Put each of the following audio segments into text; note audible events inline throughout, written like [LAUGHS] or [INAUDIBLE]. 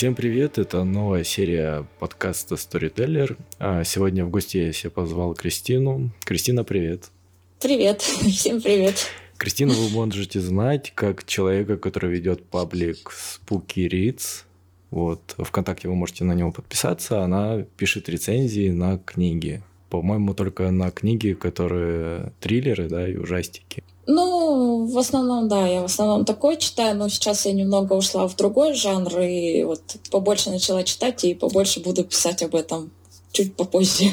Всем привет, это новая серия подкаста Storyteller. А сегодня в гости я себе позвал Кристину. Кристина, привет. Привет, [LAUGHS] всем привет. Кристину вы можете знать как человека, который ведет паблик Spooky Reads. Вот, ВКонтакте вы можете на него подписаться. Она пишет рецензии на книги. По-моему, только на книги, которые триллеры, да, и ужастики. Ну, в основном, да, я в основном такое читаю, но сейчас я немного ушла в другой жанр и вот побольше начала читать и побольше буду писать об этом чуть попозже.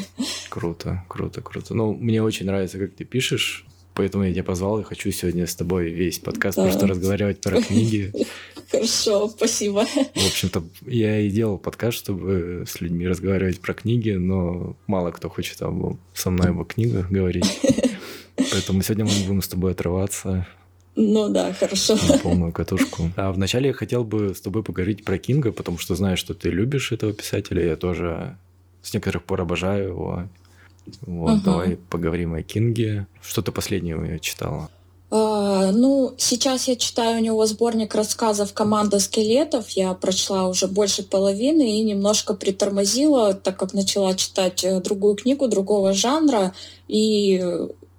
Круто, круто, круто. Ну, мне очень нравится, как ты пишешь, поэтому я тебя позвал и хочу сегодня с тобой весь подкаст да. просто разговаривать про книги. [LAUGHS] Хорошо, спасибо. В общем-то, я и делал подкаст, чтобы с людьми разговаривать про книги, но мало кто хочет со мной об книгах говорить. [LAUGHS] Поэтому сегодня мы будем с тобой отрываться. Ну да, хорошо. На полную катушку. А вначале я хотел бы с тобой поговорить про Кинга, потому что знаю, что ты любишь этого писателя. Я тоже с некоторых пор обожаю его. Вот, угу. давай поговорим о Кинге. Что ты последнего читала? А, ну, сейчас я читаю у него сборник рассказов «Команда скелетов». Я прочла уже больше половины и немножко притормозила, так как начала читать э, другую книгу другого жанра. И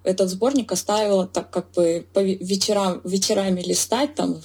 этот сборник оставила так как бы по вечерам, вечерами листать, там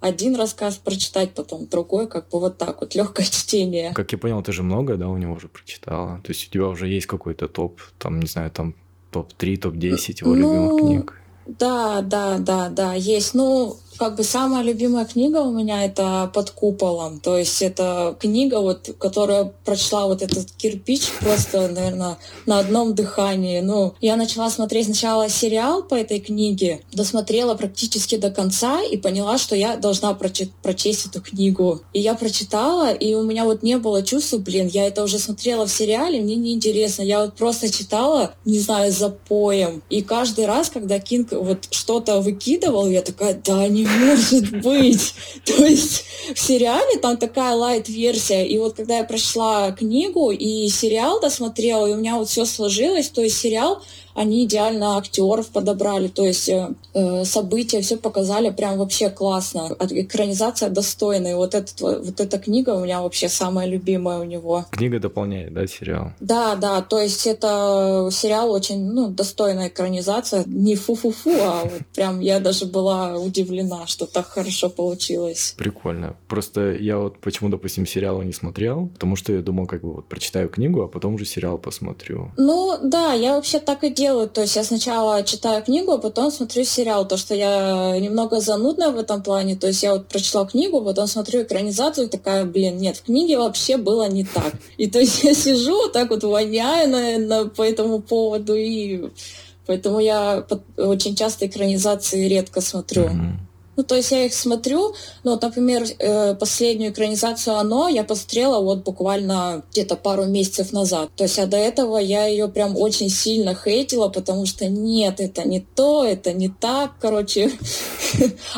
один рассказ прочитать, потом другой, как бы вот так вот, легкое [LAUGHS] чтение. Как я понял, ты же много, да, у него уже прочитала? То есть у тебя уже есть какой-то топ, там, не знаю, там топ-3, топ-10 его ну, любимых книг? Да, да, да, да, есть. Ну, как бы самая любимая книга у меня это «Под куполом». То есть это книга, вот, которая прочла вот этот кирпич просто, наверное, на одном дыхании. Ну, я начала смотреть сначала сериал по этой книге, досмотрела практически до конца и поняла, что я должна прочесть, прочесть эту книгу. И я прочитала, и у меня вот не было чувства, блин, я это уже смотрела в сериале, мне неинтересно. Я вот просто читала, не знаю, за поем. И каждый раз, когда Кинг вот что-то выкидывал, я такая, да, не может быть. [LAUGHS] То есть в сериале там такая лайт-версия. И вот когда я прочла книгу и сериал досмотрела, и у меня вот все сложилось, то есть сериал они идеально актеров подобрали, то есть э, э события все показали прям вообще классно. Экранизация достойная. Вот, этот, вот эта книга у меня вообще самая любимая у него. Книга дополняет, да, сериал? Да, да, то есть это сериал очень, ну, достойная экранизация. Не фу-фу-фу, а вот прям я даже была удивлена, что так хорошо получилось. Прикольно. Просто я вот почему, допустим, сериалы не смотрел, потому что я думал, как бы вот прочитаю книгу, а потом уже сериал посмотрю. Ну, да, я вообще так и делаю. То есть я сначала читаю книгу, а потом смотрю сериал. То, что я немного занудная в этом плане. То есть я вот прочла книгу, потом смотрю экранизацию и такая, блин, нет, в книге вообще было не так. И то есть я сижу, так вот воняю на, на, по этому поводу. И поэтому я очень часто экранизации редко смотрю. Mm-hmm. Ну, то есть я их смотрю, ну, вот, например, э, последнюю экранизацию «Оно» я посмотрела вот буквально где-то пару месяцев назад. То есть, а до этого я ее прям очень сильно хейтила, потому что нет, это не то, это не так, короче. [LAUGHS]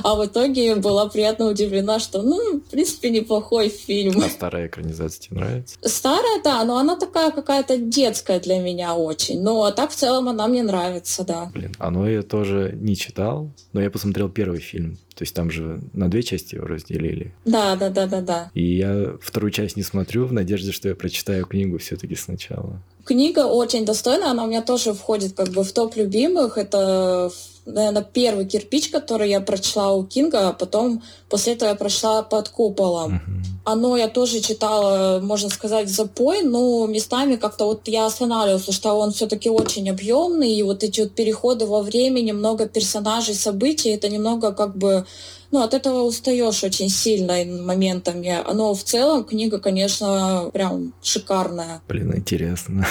А в итоге была приятно удивлена, что, ну, в принципе, неплохой фильм. А старая экранизация тебе нравится? Старая, да, но она такая какая-то детская для меня очень. Но а так в целом она мне нравится, да. Блин, «Оно» я тоже не читал, но я посмотрел первый фильм. То есть там же на две части его разделили. Да, да, да, да, да. И я вторую часть не смотрю в надежде, что я прочитаю книгу все-таки сначала. Книга очень достойная, она у меня тоже входит как бы в топ любимых. Это наверное, первый кирпич, который я прочла у Кинга, а потом после этого я прошла под куполом. Uh-huh. Оно я тоже читала, можно сказать, запой, но местами как-то вот я останавливался, что он все-таки очень объемный, и вот эти вот переходы во времени, много персонажей, событий, это немного как бы ну, от этого устаешь очень сильно моментами. Но в целом книга, конечно, прям шикарная. Блин, интересно.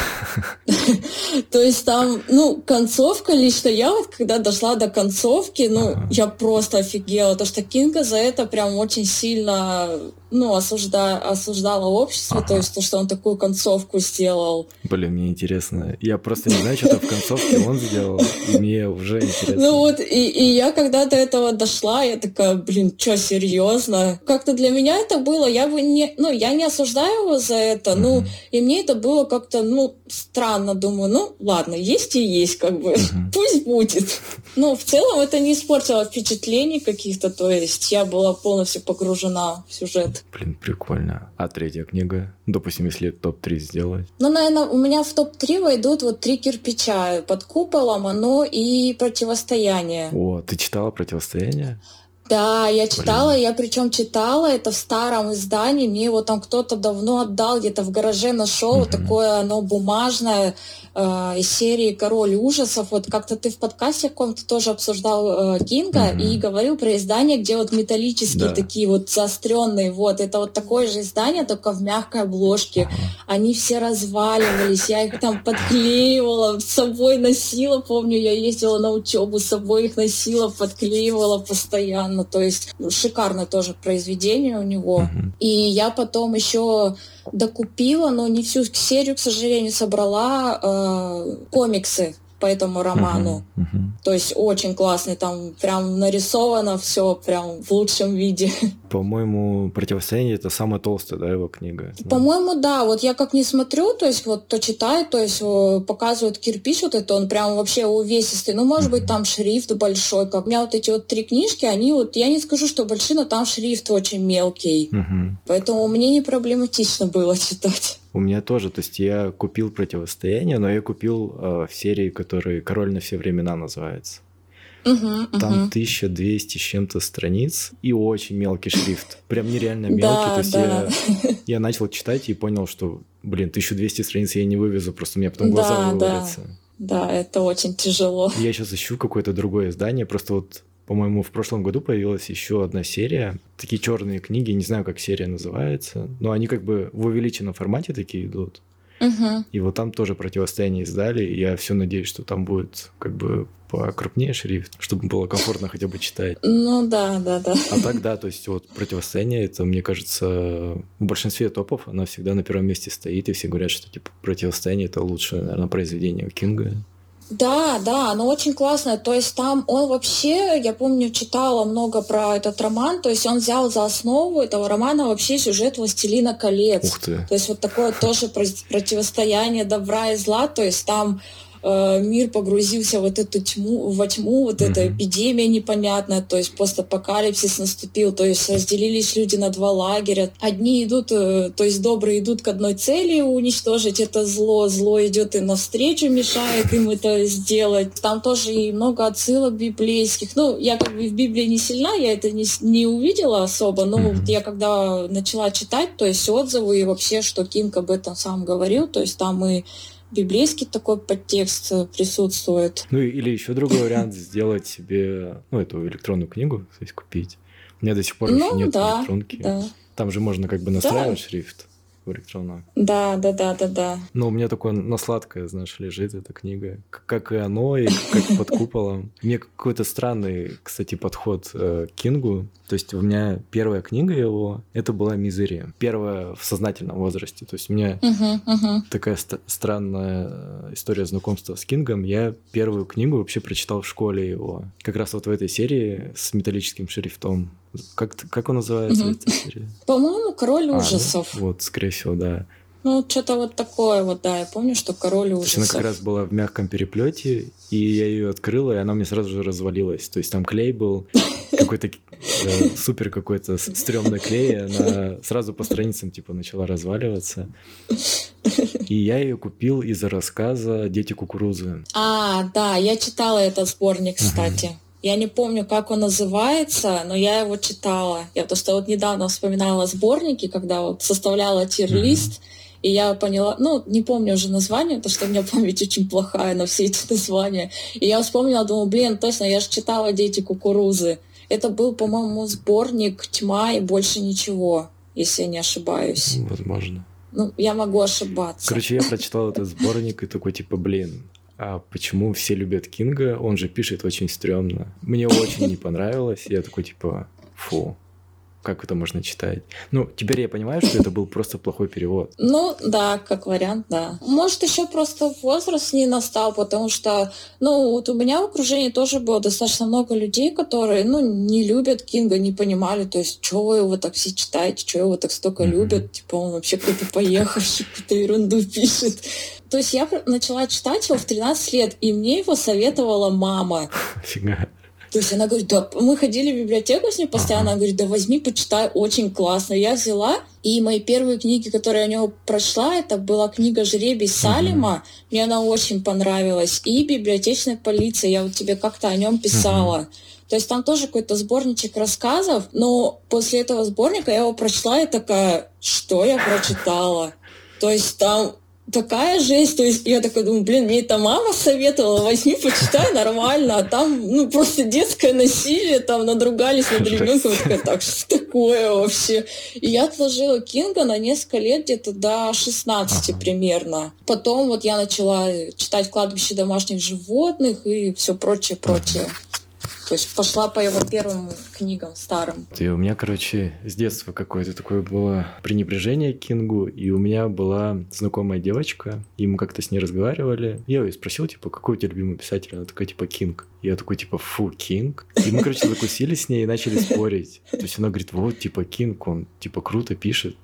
[LAUGHS] То есть там, ну, концовка лично я вот, когда дошла до концовки, ну, я просто офигела. То, что Кинга за это прям очень сильно ну, осужда, осуждала общество, ага. то есть то, что он такую концовку сделал. Блин, мне интересно. Я просто не знаю, что-то в концовке он сделал, и мне уже интересно. Ну вот, и, и я когда до этого дошла, я такая, такая, блин, что, серьезно? Как-то для меня это было, я бы не, ну, я не осуждаю его за это, mm-hmm. ну, и мне это было как-то, ну, странно, думаю, ну, ладно, есть и есть, как бы, mm-hmm. [LAUGHS] пусть будет. Ну, в целом это не испортило впечатлений каких-то, то есть я была полностью погружена в сюжет. Блин, прикольно. А третья книга? Допустим, если топ-3 сделать? Ну, наверное, у меня в топ-3 войдут вот три кирпича. Под куполом, оно и противостояние. О, ты читала противостояние? Да, я читала, Блин. я причем читала это в старом издании, мне его там кто-то давно отдал, где-то в гараже нашел, угу. такое оно бумажное, э, из серии «Король ужасов». Вот как-то ты в подкасте каком-то тоже обсуждал э, Кинга mm-hmm. и говорил про издания, где вот металлические да. такие вот заостренные. Вот это вот такое же издание, только в мягкой обложке. Они все разваливались, я их там подклеивала, с собой носила. Помню, я ездила на учебу, с собой их носила, подклеивала постоянно. То есть ну, шикарное тоже произведение у него. Mm-hmm. И я потом еще докупила, но не всю серию, к сожалению, собрала э, комиксы по этому роману. Uh-huh, uh-huh. То есть очень классный, там прям нарисовано все прям в лучшем виде. [LAUGHS] По-моему, «Противостояние» — это самая толстая, да, его книга? По-моему, да. Вот я как не смотрю, то есть вот то читаю, то есть показывают кирпич вот это, он прям вообще увесистый. Ну, может uh-huh. быть, там шрифт большой. Как у меня вот эти вот три книжки, они вот, я не скажу, что большие, но там шрифт очень мелкий. Uh-huh. Поэтому мне не проблематично было [LAUGHS] читать. У меня тоже, то есть я купил противостояние, но я купил э, в серии, которая Король на все времена называется. Угу, Там угу. 1200 с чем-то страниц и очень мелкий шрифт. Прям нереально мелкий. Да, То есть да. я, я начал читать и понял, что, блин, 1200 страниц я не вывезу, просто у меня потом глаза да, вывалятся. Да. да, это очень тяжело. Я сейчас ищу какое-то другое издание, просто вот по-моему, в прошлом году появилась еще одна серия. Такие черные книги, не знаю, как серия называется, но они как бы в увеличенном формате такие идут. Угу. И вот там тоже противостояние издали. И я все надеюсь, что там будет как бы покрупнее шрифт, чтобы было комфортно хотя бы читать. Ну да, да, да. А так да, то есть вот противостояние, это, мне кажется, в большинстве топов она всегда на первом месте стоит, и все говорят, что типа противостояние это лучшее, наверное, произведение Кинга. Да, да, оно очень классное. То есть там он вообще, я помню, читала много про этот роман, то есть он взял за основу этого романа вообще сюжет «Властелина колец». Ух ты. То есть вот такое тоже противостояние добра и зла, то есть там Э, мир погрузился в эту тьму, во тьму, вот mm-hmm. эта эпидемия непонятная, то есть постапокалипсис наступил, то есть разделились люди на два лагеря. Одни идут, э, то есть добрые идут к одной цели уничтожить это зло, зло идет и навстречу мешает им это сделать. Там тоже и много отсылок библейских. Ну, я как бы в Библии не сильна, я это не, не увидела особо, но mm-hmm. я когда начала читать, то есть отзывы и вообще, что Кинг об этом сам говорил, то есть там и библейский такой подтекст э, присутствует. Ну или еще другой вариант сделать себе, ну, эту электронную книгу, то есть купить. У меня до сих пор ну, еще нет да, электронки. Да. Там же можно как бы настраивать да. шрифт в электронную. Да, да, да, да, да. Но у меня такое на сладкое, знаешь, лежит эта книга. Как и оно, и как под куполом. Мне какой-то странный, кстати, подход э, к Кингу. То есть у меня первая книга его, это была «Мизерия». Первая в сознательном возрасте. То есть у меня uh-huh, uh-huh. такая ст- странная э, история знакомства с Кингом. Я первую книгу вообще прочитал в школе его. Как раз вот в этой серии с металлическим шрифтом. Как, как он называется, угу. [LAUGHS] По-моему, «Король ужасов». А, ну, вот, скорее всего, да. Ну, что-то вот такое вот, да, я помню, что «Король ужасов». Она как раз была в мягком переплете, и я ее открыла, и она мне сразу же развалилась. То есть там клей был, [LAUGHS] какой-то э, супер какой-то стрёмный клей, и она сразу по страницам типа начала разваливаться. И я ее купил из-за рассказа «Дети кукурузы». А, да, я читала этот сборник, кстати. Ага. Я не помню, как он называется, но я его читала. Я просто вот недавно вспоминала сборники, когда вот составляла тир-лист, mm-hmm. и я поняла, ну, не помню уже название, потому что у меня память очень плохая на все эти названия. И я вспомнила, думаю, блин, точно, я же читала «Дети кукурузы». Это был, по-моему, сборник «Тьма» и больше ничего, если я не ошибаюсь. Возможно. Ну, я могу ошибаться. Короче, я прочитал этот сборник и такой, типа, блин, а почему все любят Кинга? Он же пишет очень стрёмно. Мне очень не понравилось. Я такой, типа, фу. Как это можно читать? Ну, теперь я понимаю, что это был просто плохой перевод. Ну, да, как вариант, да. Может, еще просто возраст не настал, потому что, ну, вот у меня в окружении тоже было достаточно много людей, которые, ну, не любят Кинга, не понимали, то есть, что вы его так все читаете, что его так столько mm-hmm. любят, типа, он вообще какой-то поехавший, [LAUGHS] какую-то ерунду пишет. То есть я начала читать его в 13 лет, и мне его советовала мама. Фига. То есть она говорит, да, мы ходили в библиотеку с ней постоянно, она говорит, да возьми, почитай, очень классно. Я взяла, и мои первые книги, которые я у него прошла, это была книга «Жребий Салима», мне она очень понравилась, и «Библиотечная полиция», я вот тебе как-то о нем писала. То есть там тоже какой-то сборничек рассказов, но после этого сборника я его прочла и такая, что я прочитала? То есть там такая жесть. То есть я такая думаю, блин, мне это мама советовала, возьми, почитай нормально, а там, ну, просто детское насилие, там надругались над ребенком. Я такая, так, что такое вообще? И я отложила Кинга на несколько лет, где-то до 16 ага. примерно. Потом вот я начала читать «Кладбище домашних животных» и все прочее, прочее. Ага. То есть пошла по его первым книгам старым. И у меня, короче, с детства какое-то такое было пренебрежение к Кингу, и у меня была знакомая девочка, и мы как-то с ней разговаривали. Я ее спросил, типа, какой у тебя любимый писатель? Она такая, типа, Кинг. Я такой, типа, фу, Кинг? И мы, короче, закусили с ней и начали спорить. То есть она говорит, вот, типа, Кинг, он, типа, круто пишет.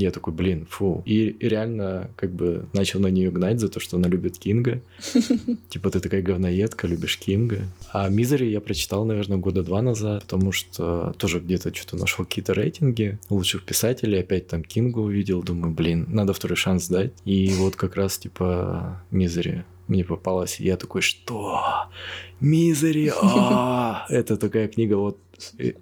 Я такой, блин, фу. И, реально как бы начал на нее гнать за то, что она любит Кинга. [LAUGHS] Типа ты такая говноедка, любишь Кинга. А Мизери я прочитал, наверное, года два назад, потому что тоже где-то что-то нашел какие-то рейтинги лучших писателей, опять там Кинга увидел, думаю, блин, надо второй шанс дать. И вот как раз типа Мизери мне попалась, и я такой, что? Мизери! А, [LAUGHS] это такая книга, вот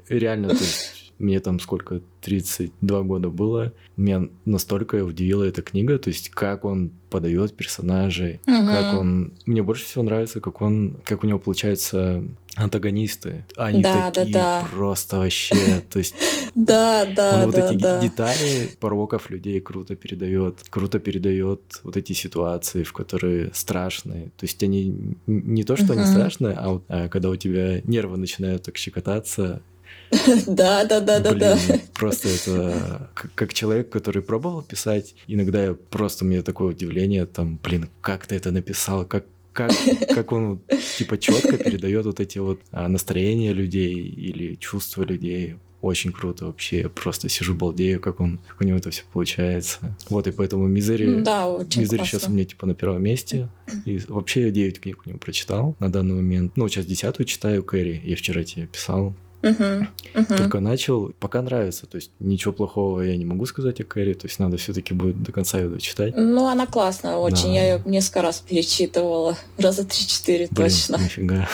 реально, то есть мне там сколько, 32 года было. Меня настолько удивила эта книга, то есть как он подает персонажей, угу. как он... Мне больше всего нравится, как он... Как у него получается антагонисты. Они да, такие да, да. просто вообще, то есть... [LAUGHS] Да, да, вот эти детали пороков людей круто передает, круто передает вот эти ситуации, в которые страшные. То есть они не то, что они страшные, а а когда у тебя нервы начинают так щекотаться, [LAUGHS] да, да, да, да, да. Просто это как человек, который пробовал писать, иногда я просто мне такое удивление, там, блин, как ты это написал, как как, [LAUGHS] как он типа четко передает вот эти вот а, настроения людей или чувства людей. Очень круто вообще. Я просто сижу балдею, как он, как у него это все получается. Вот, и поэтому Мизери... Да, Мизери сейчас у меня типа на первом месте. И вообще я 9 книг у него прочитал на данный момент. Ну, сейчас десятую читаю Кэрри. Я вчера тебе писал. Uh-huh, uh-huh. Только начал, пока нравится, то есть ничего плохого я не могу сказать о Кэрри, то есть надо все-таки будет до конца ее дочитать. Ну, она классная очень, да. я ее несколько раз перечитывала, раза три-четыре точно. Нифига.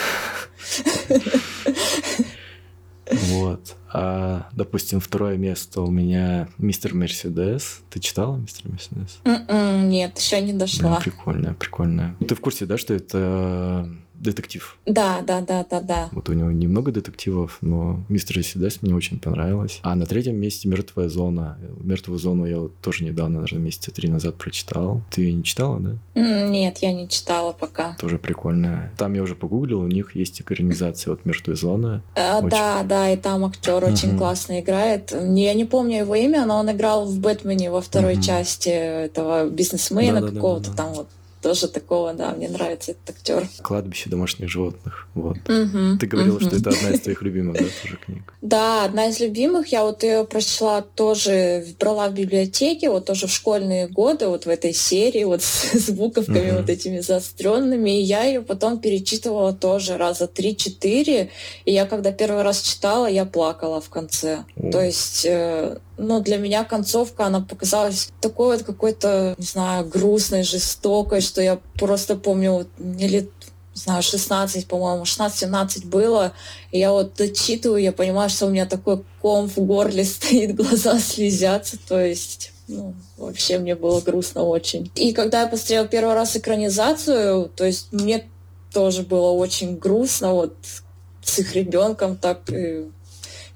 Вот. А, допустим, второе место у меня Мистер Мерседес. Ты читала Мистер Мерседес? М-м, нет, еще не дошла. Прикольная, прикольная. Ты в курсе, да, что это детектив. Да, да, да, да, да. Вот у него немного детективов, но мистер Седес мне очень понравилось. А на третьем месте Мертвая зона. Мертвую зону я вот тоже недавно, наверное, месяца три назад прочитал. Ты ее не читала, да? Нет, я не читала пока. Тоже прикольная. Там я уже погуглил, у них есть экранизация вот Мертвой зоны. А, очень... Да, да, и там актер uh-huh. очень классно играет. Я не помню его имя, но он играл в Бэтмене во второй uh-huh. части этого бизнесмена да, какого-то да, да. там вот тоже такого, да, мне нравится этот актер. Кладбище домашних животных, вот. Угу, Ты говорила, угу. что это одна из твоих любимых, да, тоже книг? [LAUGHS] Да, одна из любимых. Я вот ее прочла тоже, брала в библиотеке, вот тоже в школьные годы, вот в этой серии, вот с, [LAUGHS] буковками угу. вот этими заостренными. И я ее потом перечитывала тоже раза три-четыре. И я когда первый раз читала, я плакала в конце. О. То есть э, но для меня концовка, она показалась такой вот какой-то, не знаю, грустной, жестокой, что я просто помню, вот, мне лет не знаю, 16, по-моему, 16-17 было, и я вот дочитываю, я понимаю, что у меня такой ком в горле [LAUGHS] стоит, глаза слезятся, то есть ну, вообще мне было грустно очень. И когда я посмотрела первый раз экранизацию, то есть мне тоже было очень грустно, вот с их ребенком так,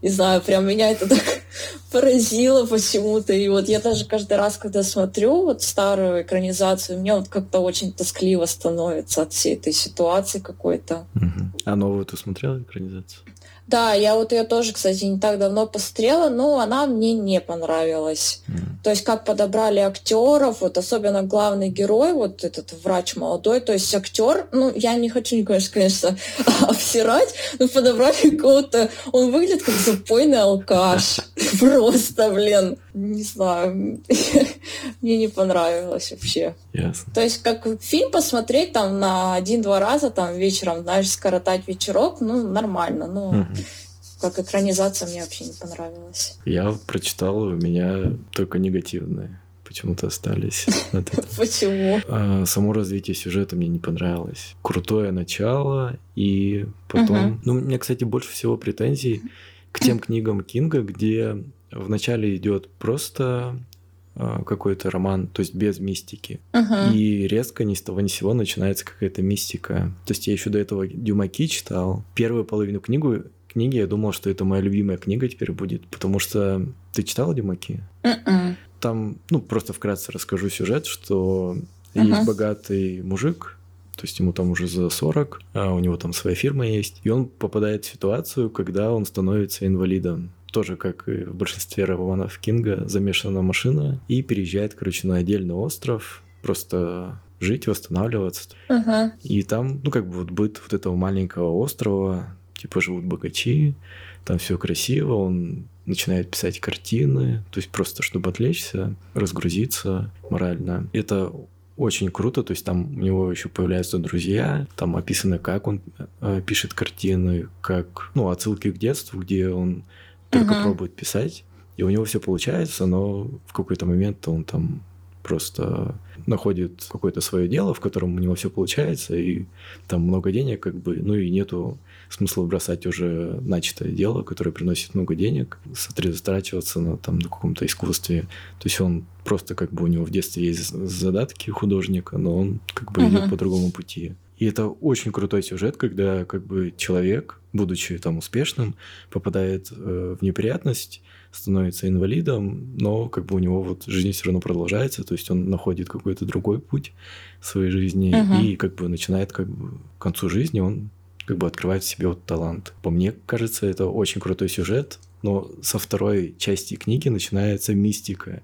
не знаю, прям меня это так [LAUGHS] поразило почему-то. И вот я даже каждый раз, когда смотрю вот старую экранизацию, мне вот как-то очень тоскливо становится от всей этой ситуации какой-то. Угу. А новую ты смотрела экранизацию? Да, я вот ее тоже, кстати, не так давно посмотрела, но она мне не понравилась. Mm. То есть как подобрали актеров, вот особенно главный герой, вот этот врач молодой, то есть актер, ну я не хочу, конечно, конечно, [LAUGHS] обсирать, но подобрали какого-то, он выглядит как запойный алкаш. [LAUGHS] Просто, блин, не знаю, [LAUGHS] мне не понравилось вообще. Ясно. То есть как фильм посмотреть там на один-два раза, там вечером, знаешь, скоротать вечерок, ну нормально, ну. Mm-hmm как экранизация мне вообще не понравилась. Я прочитал, у меня только негативные почему-то остались. [LAUGHS] Почему? А, само развитие сюжета мне не понравилось. Крутое начало, и потом... Ну, у меня, кстати, больше всего претензий к тем [CLEARS THROAT] книгам Кинга, где вначале идет просто а, какой-то роман, то есть без мистики. Uh-huh. И резко ни с того ни с сего начинается какая-то мистика. То есть я еще до этого Дюмаки читал. Первую половину книгу книги, я думал, что это моя любимая книга теперь будет, потому что ты читала Димаки? Uh-uh. Там, ну, просто вкратце расскажу сюжет, что uh-huh. есть богатый мужик, то есть ему там уже за 40, а у него там своя фирма есть, и он попадает в ситуацию, когда он становится инвалидом. Тоже, как и в большинстве романов Кинга, замешана машина и переезжает, короче, на отдельный остров, просто жить, восстанавливаться. Uh-huh. И там, ну, как бы вот быт вот этого маленького острова, типа живут богачи, там все красиво, он начинает писать картины, то есть просто чтобы отвлечься, разгрузиться морально. Это очень круто, то есть там у него еще появляются друзья, там описано, как он э, пишет картины, как, ну, отсылки к детству, где он только uh-huh. пробует писать, и у него все получается, но в какой-то момент он там просто находит какое-то свое дело, в котором у него все получается, и там много денег, как бы, ну и нету смысла бросать уже начатое дело, которое приносит много денег, сосредотачиваться на, там, на каком-то искусстве. То есть он просто как бы у него в детстве есть задатки художника, но он как бы uh-huh. идет по другому пути. И это очень крутой сюжет, когда как бы человек, будучи там успешным, попадает э, в неприятность, становится инвалидом, но как бы у него вот жизнь все равно продолжается, то есть он находит какой-то другой путь в своей жизни uh-huh. и как бы начинает как бы к концу жизни он как бы открывает в себе вот талант. По мне кажется, это очень крутой сюжет, но со второй части книги начинается мистика.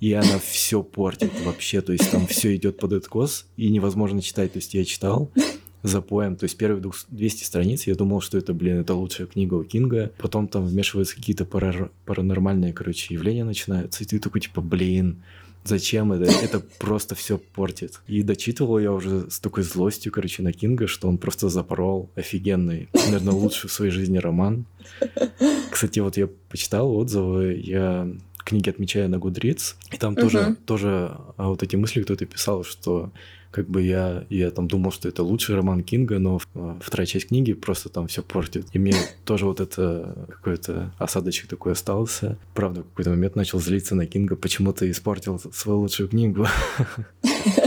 И она все портит вообще, то есть там все идет под откос, и невозможно читать. То есть я читал за поем, то есть первые 200 страниц, я думал, что это, блин, это лучшая книга у Кинга. Потом там вмешиваются какие-то пара паранормальные, короче, явления начинаются, и ты такой, типа, блин, Зачем это? Это просто все портит. И дочитывал я уже с такой злостью, короче, на Кинга, что он просто запорол офигенный, наверное, лучший в своей жизни роман. Кстати, вот я почитал отзывы, я книги отмечаю на Goodreads, и там uh-huh. тоже, тоже а вот эти мысли кто-то писал, что как бы я, я там думал, что это лучший роман Кинга, но а, вторая часть книги просто там все портит. И мне [LAUGHS] тоже вот это какой-то осадочек такой остался. Правда, в какой-то момент начал злиться на Кинга, почему ты испортил свою лучшую книгу. [LAUGHS]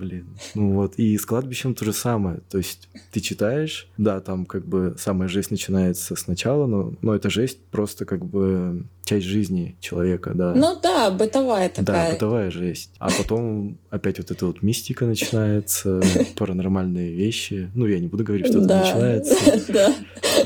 Блин. Ну вот, и с кладбищем то же самое. То есть ты читаешь, да, там как бы самая жесть начинается сначала, но, но эта жесть просто как бы часть жизни человека, да. Ну да, бытовая такая. Да, бытовая жесть. А потом опять вот эта вот мистика начинается, [LAUGHS] паранормальные вещи. Ну, я не буду говорить, что это начинается. [LAUGHS] Да.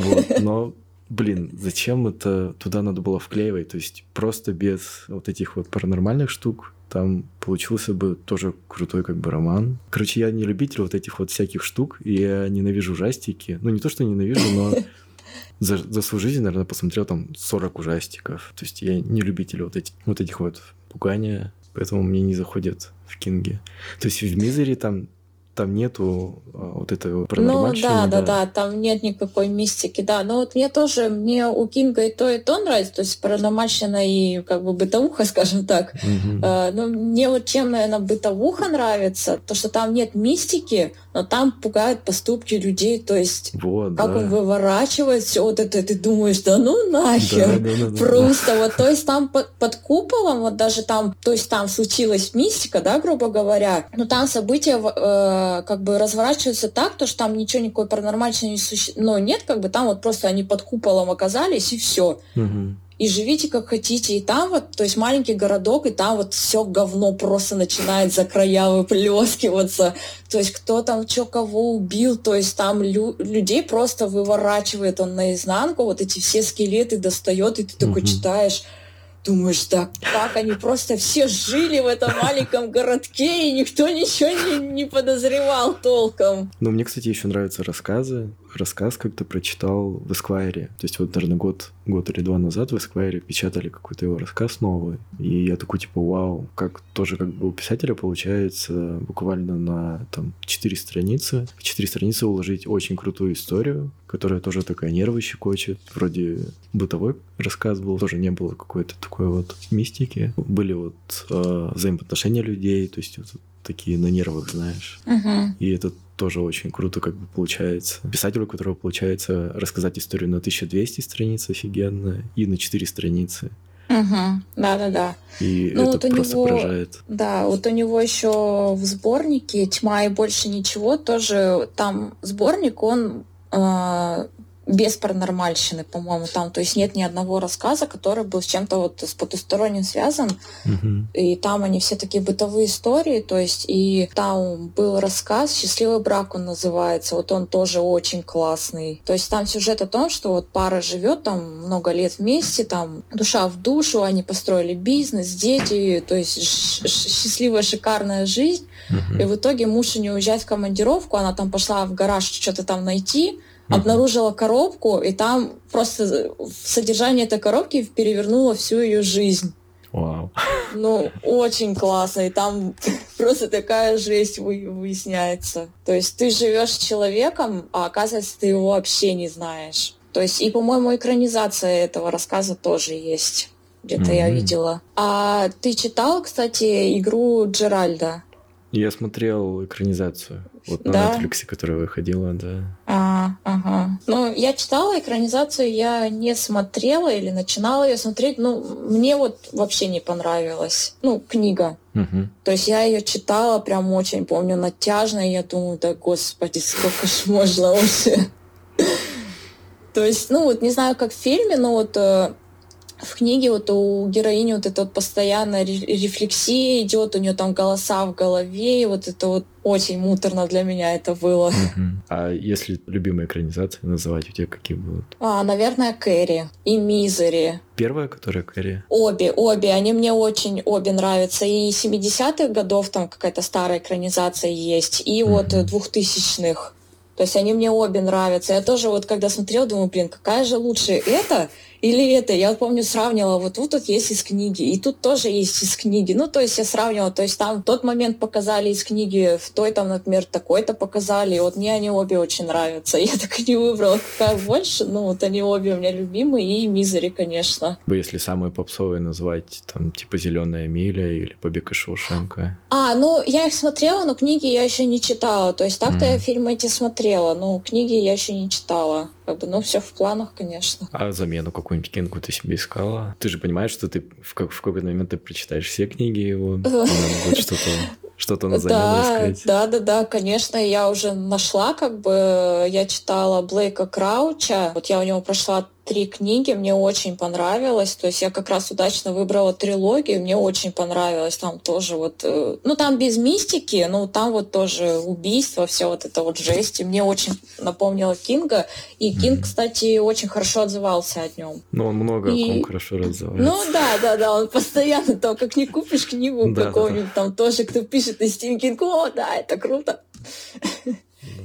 Вот, но блин, зачем это туда надо было вклеивать? То есть просто без вот этих вот паранормальных штук там получился бы тоже крутой как бы роман. Короче, я не любитель вот этих вот всяких штук, и я ненавижу ужастики. Ну, не то, что ненавижу, но [LAUGHS] за, за свою жизнь, наверное, посмотрел там 40 ужастиков. То есть я не любитель вот, этих вот этих вот пугания, поэтому мне не заходят в Кинге. То есть в Мизере там там нету а, вот этого паранормальщины. Ну да, да, да, там нет никакой мистики, да. Но вот мне тоже, мне у Кинга и то, и то нравится, то есть паранормальщина и как бы бытовуха, [LAUGHS] скажем так. Угу. Но мне вот чем, наверное, бытовуха нравится, то, что там нет мистики, но там пугают поступки людей, то есть вот, как да. он выворачивает все вот это, ты думаешь, да ну нахер, да, да, да, просто да. вот, то есть там под, под куполом, вот даже там, то есть там случилась мистика, да, грубо говоря, но там события э, как бы разворачиваются так, то что там ничего никакой паранормального не существует, но нет, как бы там вот просто они под куполом оказались и все. Угу. И живите как хотите. И там вот, то есть маленький городок, и там вот все говно просто начинает за края выплескиваться. То есть кто там что кого убил, то есть там лю- людей просто выворачивает он наизнанку, вот эти все скелеты достает, и ты такой читаешь думаешь, да как они просто все жили в этом маленьком городке, и никто ничего не, не подозревал толком. Ну, мне, кстати, еще нравятся рассказы. Рассказ как-то прочитал в Эсквайре. То есть вот, наверное, год, год или два назад в Эсквайре печатали какой-то его рассказ новый. И я такой, типа, вау, как тоже как бы у писателя получается буквально на там четыре страницы. В четыре страницы уложить очень крутую историю, которая тоже такая нервы щекочет. Вроде бытовой рассказ был, тоже не было какой-то такой вот мистики. Были вот э, взаимоотношения людей, то есть вот такие на нервах, знаешь. Мгм. И это тоже очень круто как бы получается. Писателю, у которого получается рассказать историю на 1200 страниц офигенно и на 4 страницы. Мгм. Да-да-да. И Ну, это вот просто него- поражает. Да, вот у него еще в сборнике «Тьма и больше ничего» тоже там сборник, он э, без паранормальщины, по-моему, там. То есть нет ни одного рассказа, который был с чем-то вот с потусторонним связан. Мгм. И там они все такие бытовые истории, то есть и там был рассказ «Счастливый брак» он называется, вот он тоже очень классный. То есть там сюжет о том, что вот пара живет там много лет вместе, там душа в душу, они построили бизнес, дети, то есть счастливая, шикарная жизнь. Мгм. И в итоге муж у нее уезжает в командировку, она там пошла в гараж что-то там найти. Обнаружила коробку, и там просто содержание этой коробки перевернуло всю ее жизнь. Вау. Ну, очень классно. И там [LAUGHS] просто такая жесть вы- выясняется. То есть ты живешь с человеком, а оказывается, ты его вообще не знаешь. То есть, и, по-моему, экранизация этого рассказа тоже есть. Где-то я Мгм. видела. А ты читал, кстати, игру Джеральда? Я смотрел экранизацию. Вот на Да? Netflix, которая выходила, да. А, ага. Ну, я читала экранизацию, я не смотрела или начинала ее смотреть. Ну, мне вот вообще не понравилась. Ну, книга. Мгм. То есть я ее читала прям очень, помню, натяжно, и я думаю, да господи, сколько ж можно уже. [LAUGHS] То есть, ну вот не знаю, как в фильме, но вот э, в книге вот у героини вот эта вот постоянная ре- рефлексия идет, у нее там голоса в голове, и вот это вот очень муторно для меня это было. [LAUGHS] А если любимые экранизации называть, у тебя какие будут? А, наверное, Кэрри и Мизери. Первая, которая Кэрри? Обе, обе, они мне очень обе нравятся. И 70-х годов там какая-то старая экранизация есть, и вот Мгм. 2000-х. То есть они мне обе нравятся. Я тоже вот когда смотрела, думаю, блин, какая же лучше, это или это? Я помню, сравнивала, вот тут, тут есть из книги, и тут тоже есть из книги. Ну, то есть я сравнивала, то есть там в тот момент показали из книги, в той там, например, такой-то показали, и вот мне они обе очень нравятся. [LAUGHS] Я так и не выбрала, какая больше, ну, вот они обе у меня любимые, и Мизери, конечно. Если самые попсовые назвать, там, типа «Зеленая миля» или «Побег из Шоушенка». А, ну, я их смотрела, но книги я еще не читала. То есть так-то Мгм. я фильмы эти смотрела, но книги я еще не читала. Как бы, ну, все в планах, конечно. А замену какую-нибудь Кингу ты себе искала? Ты же понимаешь, что ты в, как, в какой-то момент ты прочитаешь все книги его, [LAUGHS] надо будет что-то, что-то на замену Да, искать. да, да, да, конечно, я уже нашла, как бы, я читала Блейка Крауча, вот я у него прошла три книги, мне очень понравилось, то есть я как раз удачно выбрала трилогию, мне очень понравилось, там тоже вот, э, ну там без мистики, но там вот тоже убийство, все вот это вот жесть, и мне очень напомнило Кинга, и Кинг, Мгм. кстати, очень хорошо отзывался о нем. Но он много о И- ком хорошо разговаривает. Ну да, да, да, он постоянно то, как не купишь книгу Да, да, какого-нибудь, там тоже кто пишет на Стивен Кинг, о, да, это круто.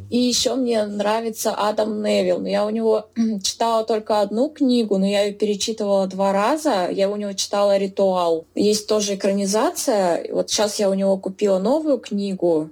И еще мне нравится Адам Невилл. Я у него читала только одну книгу, но я ее перечитывала два раза. Я у него читала «Ритуал». Есть тоже экранизация. Вот сейчас я у него купила новую книгу.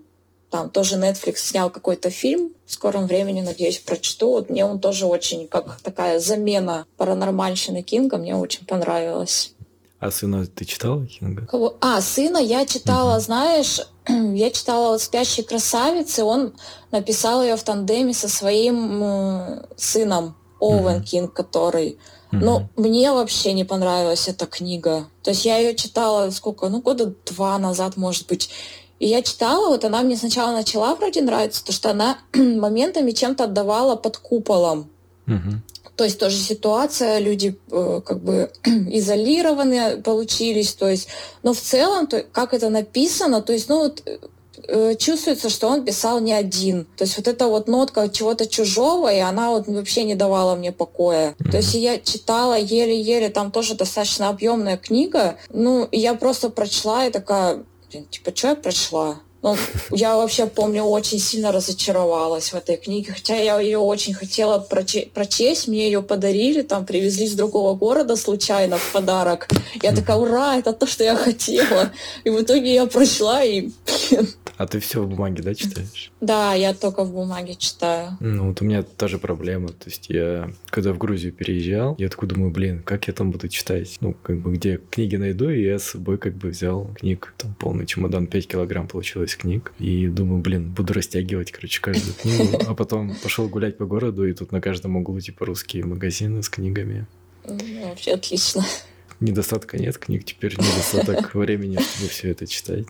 Там тоже Netflix снял какой-то фильм. В скором времени, надеюсь, прочту. Вот мне он тоже очень, как такая замена паранормальщины Кинга, мне очень понравилось. А сына ты читала Кинга? Кого? А, сына я читала, Мгм. знаешь, [CLEARS THROAT] я читала вот «Спящие красавицы», он написал ее в тандеме со своим э, сыном Оуэн Мгм. Кинг, который... Мгм. Но мне вообще не понравилась эта книга. То есть я ее читала сколько, ну года два назад, может быть. И я читала, вот она мне сначала начала вроде нравиться, потому что она [CLEARS THROAT] моментами чем-то отдавала под куполом. Мгм. То есть тоже ситуация, люди э, как бы [CLEARS THROAT] изолированные получились, то есть, но в целом, то, как это написано, то есть, ну вот э, чувствуется, что он писал не один. То есть вот эта вот нотка чего-то чужого, и она вот вообще не давала мне покоя. То есть я читала еле-еле, там тоже достаточно объемная книга. Ну, и я просто прочла и такая, типа, что я прочла? Ну, я вообще помню, очень сильно разочаровалась в этой книге, хотя я ее очень хотела прочесть, прочесть, мне ее подарили, там привезли с другого города случайно в подарок. Я такая, ура, это то, что я хотела. И в итоге я прочла и... А ты все в бумаге, да, читаешь? Да, я только в бумаге читаю. Ну, вот у меня тоже проблема. То есть я, когда в Грузию переезжал, я такой думаю, блин, как я там буду читать? Ну, как бы где книги найду, и я с собой как бы взял книг, там полный чемодан, 5 килограмм получилось книг. И думаю, блин, буду растягивать, короче, каждую книгу. А потом пошел гулять по городу, и тут на каждом углу типа русские магазины с книгами. Ну, вообще отлично. Недостатка нет книг, теперь недостаток времени, чтобы все это читать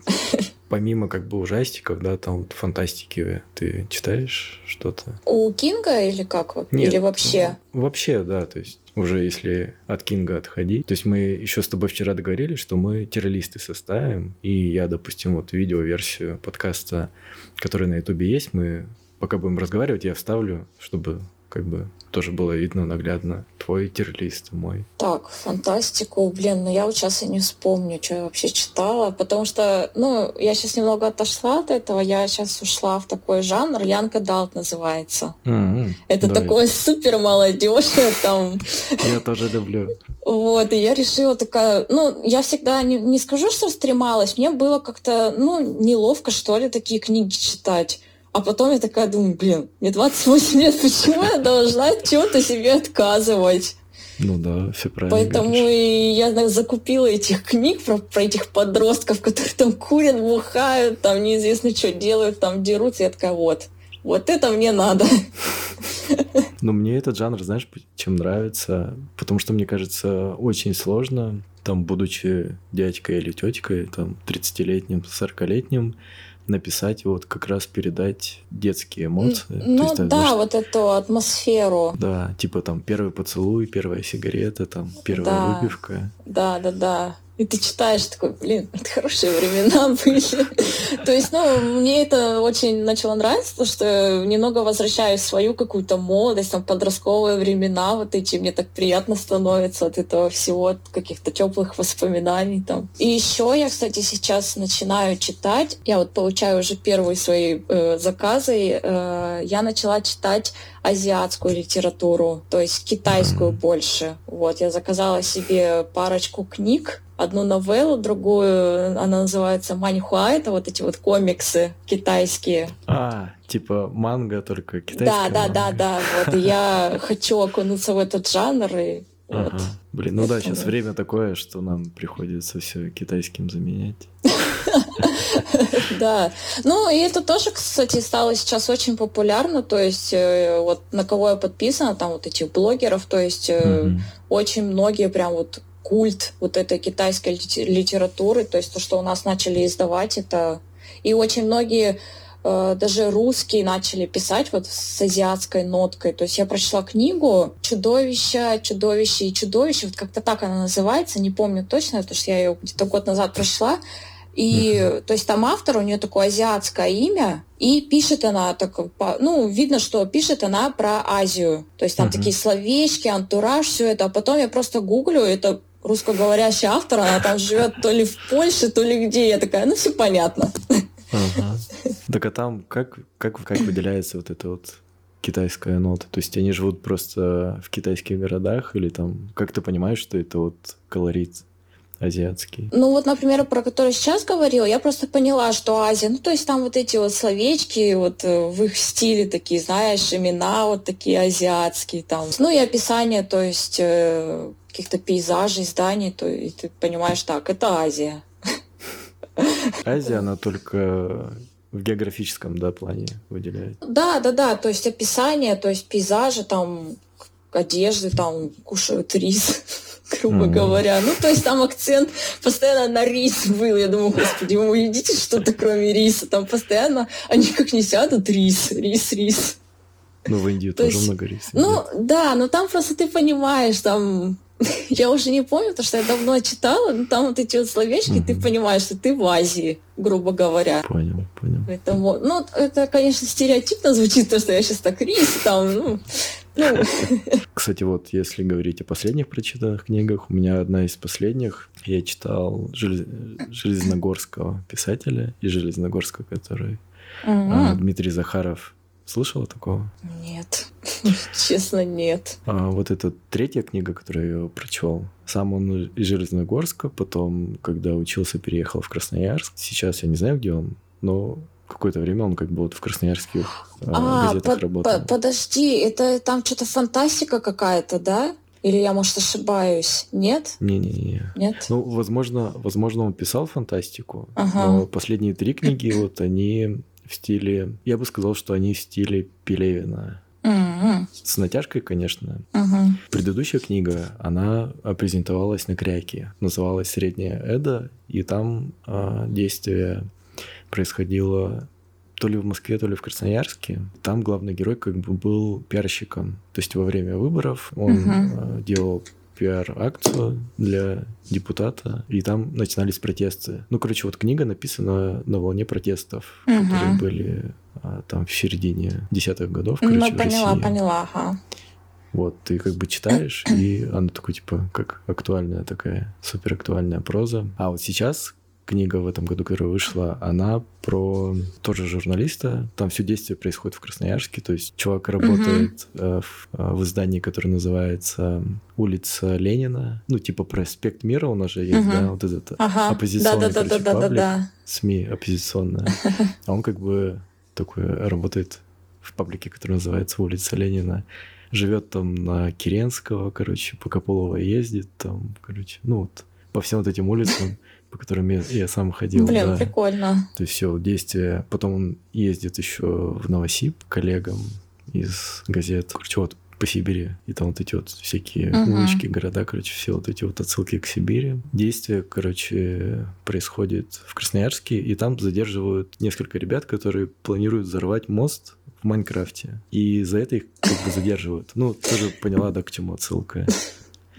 помимо как бы ужастиков, да, там фантастики, ты читаешь что-то? У Кинга или как? Нет, или вообще? Вообще, да, то есть уже если от Кинга отходить. То есть мы еще с тобой вчера договорились, что мы тирлисты составим, и я, допустим, вот видео-версию подкаста, который на Ютубе есть, мы пока будем разговаривать, я вставлю, чтобы как бы тоже было видно наглядно твой тирлист, мой. Так, фантастику, блин, ну я вот сейчас и не вспомню, что я вообще читала, потому что, ну, я сейчас немного отошла от этого, я сейчас ушла в такой жанр, Янка Далт называется. Mm-hmm. Это да. такое супер молодежное там. Я тоже люблю. Вот, и я решила такая, ну, я всегда не, не скажу, что стремалась, мне было как-то, ну, неловко, что ли, такие книги читать. А потом я такая думаю, блин, мне 28 лет, почему я должна чего-то себе отказывать? Ну да, все правильно. Поэтому говоришь. и я закупила этих книг про, про этих подростков, которые там курят, бухают, там неизвестно что делают, там дерутся. Я такая, вот, вот это мне надо. Но мне этот жанр, знаешь, чем нравится? Потому что, мне кажется, очень сложно, там, будучи дядькой или теткой, там, 30-летним, 40-летним, написать, вот как раз передать детские эмоции. Ну есть, да, знаешь, вот эту атмосферу. Да, типа там первый поцелуй, первая сигарета, там первая да. выпивка. Да, да, да. И ты читаешь такой, блин, это хорошие времена были. [LAUGHS] То есть, ну, мне это очень начало нравиться, потому что немного возвращаюсь в свою какую-то молодость, там, подростковые времена, вот эти, мне так приятно становится от этого всего, от каких-то теплых воспоминаний там. И еще я, кстати, сейчас начинаю читать, я вот получаю уже первые свои э, заказы, э, я начала читать азиатскую литературу, то есть китайскую больше. Вот, я заказала себе парочку книг, одну новеллу, другую, она называется Маньхуа, это вот эти вот комиксы китайские. А, типа манга, только китайская Да, да, да, да, вот, я [LAUGHS] хочу окунуться в этот жанр, и вот. Ага. Блин, ну да, сейчас время такое, что нам приходится все китайским заменять. [LAUGHS] Да. Ну, и это тоже, кстати, стало сейчас очень популярно. То есть, э, вот на кого я подписана, там вот этих блогеров, то есть э, очень многие прям вот культ вот этой китайской литературы, то есть то, что у нас начали издавать, это и очень многие э, даже русские начали писать вот с азиатской ноткой. То есть я прочла книгу «Чудовище, чудовище и чудовище», вот как-то так она называется, не помню точно, потому что я ее где-то год назад прочла. И, uh-huh. то есть там автор, у нее такое азиатское имя, и пишет она так, ну, видно, что пишет она про Азию. То есть там uh-huh. такие словечки, антураж, все это. А потом я просто гуглю, это русскоговорящий автор, она там живет то ли в Польше, то ли где. Я такая, ну все понятно. Ага. [LAUGHS] Так а там как, как, как выделяется вот эта вот китайская нота? То есть они живут просто в китайских городах или там как ты понимаешь, что это вот колорит азиатский? Ну вот, например, про который сейчас говорила, я просто поняла, что Азия, ну то есть там вот эти вот словечки вот э, в их стиле такие, знаешь, имена вот такие азиатские там. Ну и описание, то есть э, каких-то пейзажей, зданий, то и ты понимаешь, так, это Азия. Азия, она только в географическом да, плане выделяет. Да, да, да, то есть описание, то есть пейзажи, там, одежды, там, кушают рис [LAUGHS] грубо mm-hmm. говоря. Ну, то есть там акцент постоянно на рис был. Я думаю, господи, вы едите что-то кроме риса? Там постоянно они как не сядут, рис, рис, рис. Ну, в Индии То тоже есть, много рис. Ну, да, но там просто ты понимаешь, там [LAUGHS] я уже не помню, потому что я давно читала, но там вот эти вот словечки, ты Мгм. понимаешь, что ты в Азии, грубо говоря. Понял, понял. Поэтому, ну, это, конечно, стереотипно звучит, то, что я сейчас так рис, там, ну, ну, [LAUGHS] Кстати, вот если говорить о последних прочитанных книгах, у меня одна из последних, я читал Желез- Железногорского писателя и Железногорского, который а, м, Дмитрий Захаров. Слышала такого? нет, [LAUGHS] честно, нет. А, вот это третья книга, которую я прочел. Сам он из Железногорска, потом, когда учился, переехал в Красноярск. Сейчас я не знаю, где он, но какое-то время он как бы вот в красноярских а, А, газетах под- работал. по- подожди, это там что-то фантастика какая-то, да? Или я, может, ошибаюсь? Нет? Не-не-не. Нет? Ну, возможно, возможно, он писал фантастику, Ага. но последние три книги, вот они в стиле... Я бы сказал, что они в стиле Пелевина. М, С натяжкой, конечно. мгм. Предыдущая книга, она презентовалась на кряке. Называлась «Средняя Эда», и там а, действие происходило то ли в Москве, то ли в Красноярске. Там главный герой как бы был пиарщиком. То есть во время выборов он а, делал пиар-акцию для депутата, и там начинались протесты. Ну, короче, вот книга написана на волне протестов, Мгм. которые были а, там в середине десятых годов, Ну, короче, в поняла, России. поняла, ага. Вот, ты как бы читаешь, и она такой, типа, как актуальная такая, супер актуальная проза. А вот сейчас книга в этом году, которая вышла, она про тоже журналиста. Там все действие происходит в Красноярске. То есть чувак работает э, в, э, в издании, которое называется «Улица Ленина». Ну, типа проспект Мира у нас же есть, Мгм. да, вот этот Ага. оппозиционный, короче, паблик. Да-да-да-да-да-да. СМИ оппозиционная. [LAUGHS] А он как бы такой работает в паблике, который называется «Улица Ленина». Живет там на Керенского, короче, по Копылова ездит там, короче, ну вот по всем вот этим улицам, [LAUGHS] по которым я, я сам ходил. Блин, да. прикольно. То есть все действие. Потом он ездит еще в Новосиб к коллегам из газет. Короче, вот по Сибири. И там вот эти вот всякие Мгм. улочки, города, короче, все вот эти вот отсылки к Сибири. Действие, короче, происходит в Красноярске, и там задерживают несколько ребят, которые планируют взорвать мост в Майнкрафте. И за это их как бы задерживают. Ну, тоже поняла, да, к чему отсылка.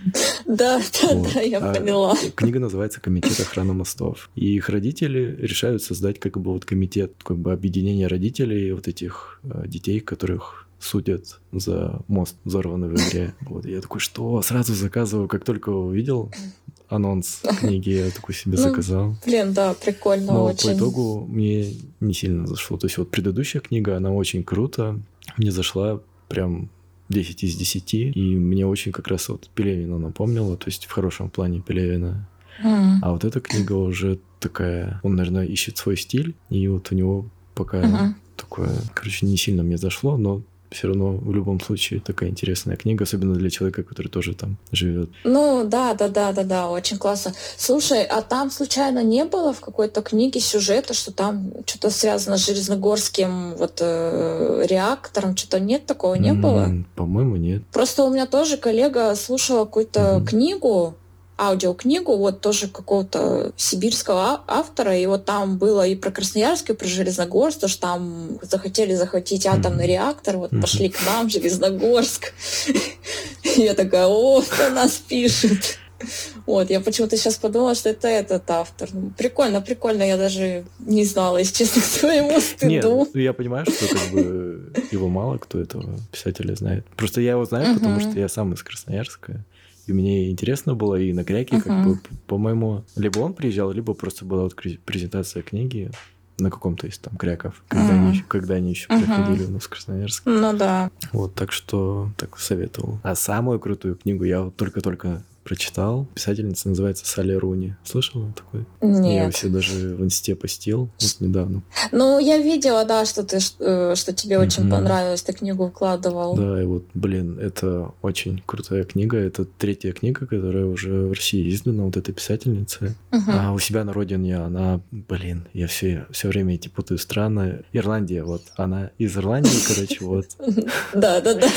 [LAUGHS] Да, да, Вот. да, я А поняла. Книга называется «Комитет охраны мостов». И их родители решают создать как бы вот комитет, как бы объединение родителей вот этих э, детей, которых судят за мост, взорванный в игре. Вот, я такой, что? Сразу заказываю, как только увидел анонс [LAUGHS] книги, я такой себе Ну, заказал. Блин, да, прикольно Но очень. по итогу мне не сильно зашло. То есть вот предыдущая книга, она очень круто. Мне зашла прям 10 из 10. И мне очень как раз вот Пелевина напомнила. То есть в хорошем плане Пелевина. М, А вот эта книга уже такая... Он, наверное, ищет свой стиль. И вот у него пока мгм. такое... Короче, не сильно мне зашло, но все равно в любом случае такая интересная книга, особенно для человека, который тоже там живет. Ну, да, да, да, да, да, очень классно. Слушай, а там случайно не было в какой-то книге сюжета, что там что-то связано с Железногорским вот э, реактором, что-то нет такого, не было? М, По-моему, нет. Просто у меня тоже коллега слушала какую-то Мгм. книгу, аудиокнигу, вот тоже какого-то сибирского а- автора, и вот там было и про Красноярск, и про Железногорск, то, что там захотели захватить атомный реактор, вот пошли к нам, Железногорск. [LAUGHS] Я такая, о, кто нас пишет. Вот, я почему-то сейчас подумала, что это этот автор. Ну, Прикольно, прикольно, я даже не знала, если честно, к [LAUGHS] своему Нет, стыду. ну, я понимаю, что как бы его мало кто этого писателя знает. Просто я его знаю, потому что я сам из Красноярска. И мне интересно было, и на Кряке, как Мгм. бы, по-моему, либо он приезжал, либо просто была вот презентация книги на каком-то из там кряков, когда, Мгм. они, еще- когда они еще Мгм. проходили у нас в Красноярске. Ну да. Вот, так что так советовал. А самую крутую книгу я вот только-только прочитал. Писательница называется Салли Руни. Слышала такой? Я Нет. вообще даже в инсте постил вот недавно. Ну, я видела, да, что ты, э, что тебе очень Мгм. понравилось, ты книгу выкладывал. Да, и вот, блин, это очень крутая книга. Это третья книга, которая уже в России издана, вот этой писательницы. Мгм. А у себя на родине она, блин, я все, все время эти путаю страны. Ирландия, вот. Она из Ирландии, короче, вот. [LAUGHS] Да, да, да.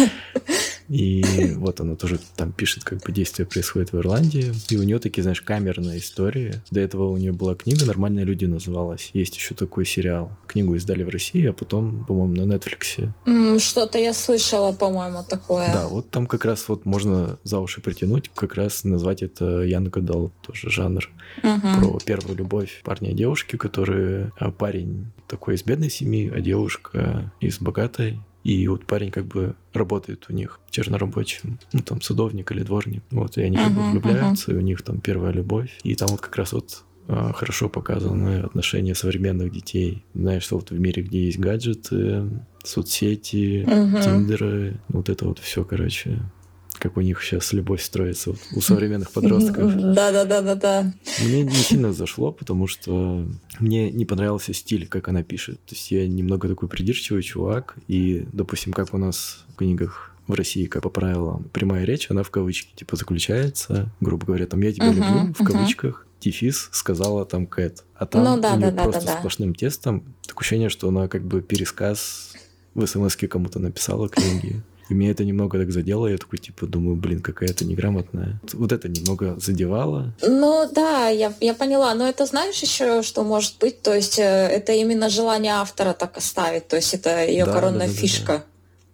И вот она тоже там пишет, как бы действие происходит в Ирландии. И у нее такие, знаешь, камерные истории. До этого у нее была книга «Нормальные люди» называлась. Есть еще такой сериал. Книгу издали в России, а потом, по-моему, на Netflix. Что-то я слышала, по-моему, такое. Да, вот там как раз вот можно за уши притянуть, как раз назвать это Ян Гадал, тоже жанр. Угу. Про первую любовь парня и девушки, которые... А парень такой из бедной семьи, а девушка из богатой. И вот парень как бы работает у них чернорабочим, ну там садовник или дворник. Вот, и они как бы влюбляются, и у них там первая любовь. И там вот как раз вот а, хорошо показаны отношения современных детей. Знаешь, что вот в мире, где есть гаджеты, соцсети, uh-huh. тиндеры, вот это вот все, короче, как у них сейчас любовь строится вот, у современных подростков. Да, да, да, да, да. Мне не сильно зашло, потому что мне не понравился стиль, как она пишет. То есть я немного такой придирчивый чувак, и, допустим, как у нас в книгах в России, как по правилам, прямая речь, она в кавычки типа заключается, грубо говоря, там «я тебя uh-huh, люблю» в uh-huh. кавычках, Тифис сказала там Кэт. А там ну, да, у нее да, просто да, да, сплошным тестом. Такое ощущение, что она как бы пересказ в смс кому-то написала книги. И меня это немного так задело, я такой, типа, думаю, блин, какая-то неграмотная. Вот это немного задевало. Ну да, я, я поняла, но это знаешь еще, что может быть, то есть э, это именно желание автора так оставить, то есть это ее да, коронная да, да, фишка. Да, да.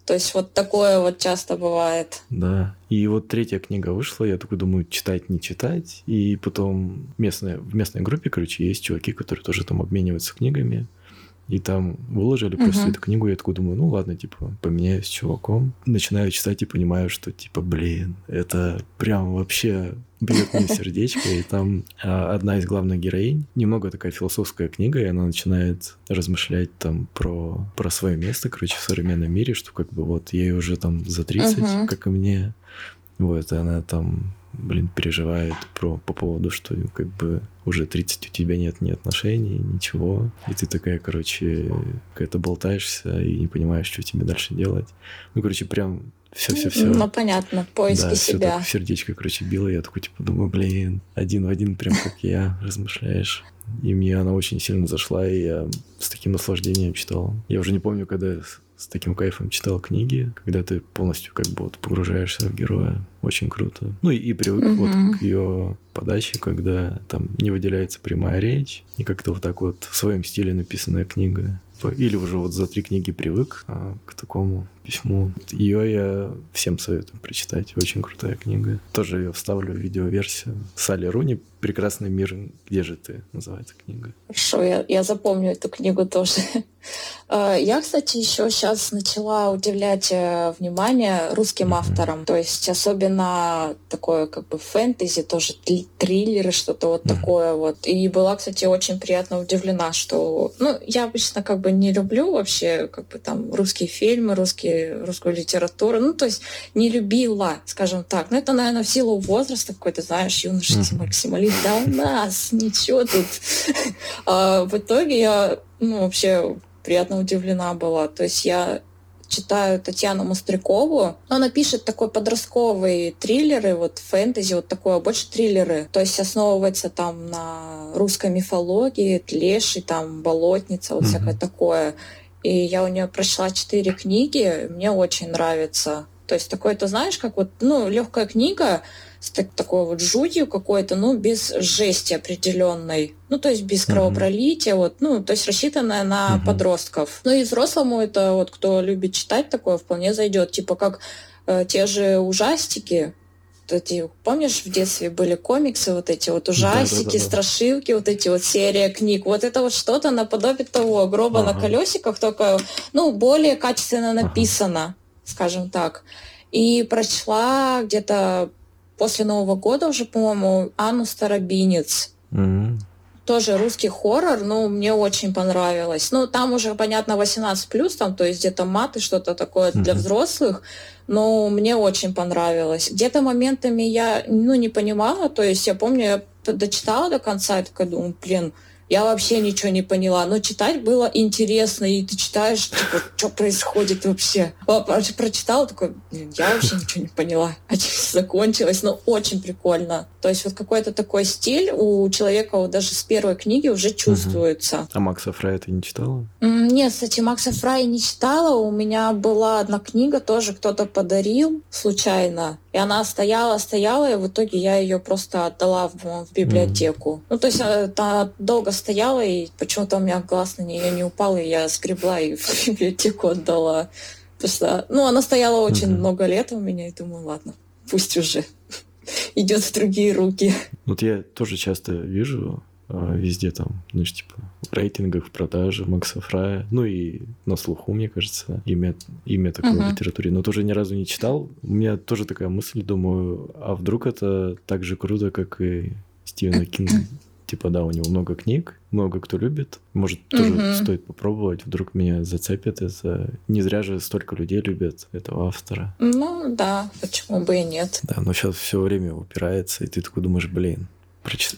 То есть вот такое вот часто бывает. Да. И вот третья книга вышла, я такой думаю, читать, не читать. И потом местная, в местной группе, короче, есть чуваки, которые тоже там обмениваются книгами. И там выложили uh-huh. просто эту книгу, я такой думаю, ну ладно, типа, поменяюсь с чуваком. Начинаю читать и понимаю, что, типа, блин, это прям вообще бьет мне сердечко. И там а, одна из главных героинь, немного такая философская книга, и она начинает размышлять там про, про свое место, короче, в современном мире, что как бы вот ей уже там за 30, uh-huh. как и мне. Вот, и она там блин, переживает про, по поводу, что как бы уже 30 у тебя нет ни отношений, ничего. И ты такая, короче, какая-то болтаешься и не понимаешь, что тебе дальше делать. Ну, короче, прям все-все-все. Ну, понятно, поиски да, себя. Все сердечко, короче, било. Я такой, типа, думаю, блин, один в один, прям как я, размышляешь. И мне она очень сильно зашла, и я с таким наслаждением читал. Я уже не помню, когда с таким кайфом читал книги, когда ты полностью как бы вот погружаешься в героя. Очень круто. Ну и, и привык mm-hmm. вот к ее подаче, когда там не выделяется прямая речь, и как-то вот так вот в своем стиле написанная книга. Или уже вот за три книги привык а, к такому письму. Ее я всем советую прочитать. Очень крутая книга. Тоже ее вставлю в видеоверсию. Салли Руни «Прекрасный мир. Где же ты?» называется книга. Хорошо, я, я запомню эту книгу тоже. [LAUGHS] А, я, кстати, еще сейчас начала удивлять э, внимание русским mm-hmm. авторам. То есть особенно такое как бы фэнтези, тоже триллеры, что-то вот mm-hmm. такое вот. И была, кстати, очень приятно удивлена, что... Ну, я обычно как бы не люблю вообще как бы там русские фильмы, русские русскую литературу. Ну, то есть не любила, скажем так. Но это, наверное, в силу возраста какой-то, знаешь, юношеский максимализм. Да у нас ничего тут. А в итоге я, ну, вообще приятно удивлена была. То есть я читаю Татьяну Мострякову. Она пишет такой подростковые триллеры, вот фэнтези, вот такое, больше триллеры. То есть основывается там на русской мифологии, Тлеши, там, Болотница, вот mm-hmm. всякое такое. И я у нее прочла четыре книги, мне очень нравится. То есть такое, ты знаешь, как вот, ну, легкая книга с так, такой вот жутью какой-то, ну, без жести определенной. Ну, то есть без кровопролития, вот, ну, то есть рассчитанная на uh-huh. подростков. Ну и взрослому это вот, кто любит читать такое, вполне зайдет. Типа как э, те же ужастики, эти, помнишь, в детстве были комиксы, вот эти вот ужастики, да, да, да, страшилки, вот эти вот серия книг. Вот это вот что-то наподобие того гроба ага. на колесиках, только, ну, более качественно написано, ага. скажем так. И прочла где-то после Нового года уже, по-моему, Анну Старобинец. mm Тоже русский хоррор, но мне очень понравилось. Ну, там уже, понятно, 18+, там, то есть где-то маты, что-то такое для взрослых но мне очень понравилось. Где-то моментами я ну, не понимала, то есть я помню, я дочитала до конца и такая думаю, блин, я вообще ничего не поняла. Но читать было интересно, и ты читаешь, типа, что происходит вообще. Прочитала, такой, я вообще ничего не поняла. А закончилось, но очень прикольно. То есть вот какой-то такой стиль у человека вот даже с первой книги уже чувствуется. Угу. А Макса Фрая ты не читала? Нет, кстати, Макса Фрая не читала. У меня была одна книга, тоже кто-то подарил случайно. И она стояла, стояла, и в итоге я ее просто отдала в, в библиотеку. Mm. Ну, то есть она, она долго стояла, и почему-то у меня глаз на нее не упал, и я сгребла и в [LAUGHS] библиотеку отдала. Потому что, ну, она стояла очень mm-hmm. много лет у меня, и думаю, ладно, пусть уже [LAUGHS] идет в другие руки. Вот я тоже часто вижу везде там, знаешь, типа в рейтингах, в продаже Макса Фрая, ну и на слуху, мне кажется, имя, имя такое uh-huh. в литературе, но тоже ни разу не читал. У меня тоже такая мысль, думаю, а вдруг это так же круто, как и Стивена [COUGHS] Кинга? Типа, да, у него много книг, много кто любит. Может, тоже угу. стоит попробовать, вдруг меня зацепит это. Не зря же столько людей любят этого автора. Ну да, почему бы и нет. Да, но сейчас все время упирается, и ты такой думаешь, блин,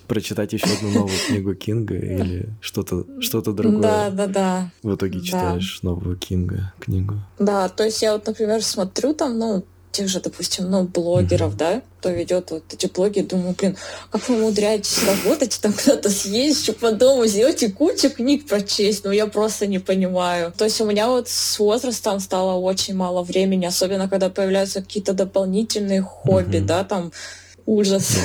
прочитать еще одну новую книгу Кинга или что-то что другое. Да, да, да. В итоге читаешь да. новую Кинга книгу. Да, то есть я вот, например, смотрю там, ну, тех же, допустим, ну, блогеров, mm-hmm. да, кто ведет вот эти блоги, думаю, блин, как вы умудряетесь работать, там куда-то съездить, по дому сделать и кучу книг прочесть, ну, я просто не понимаю. То есть у меня вот с возрастом стало очень мало времени, особенно когда появляются какие-то дополнительные хобби, mm-hmm. да, там ужас.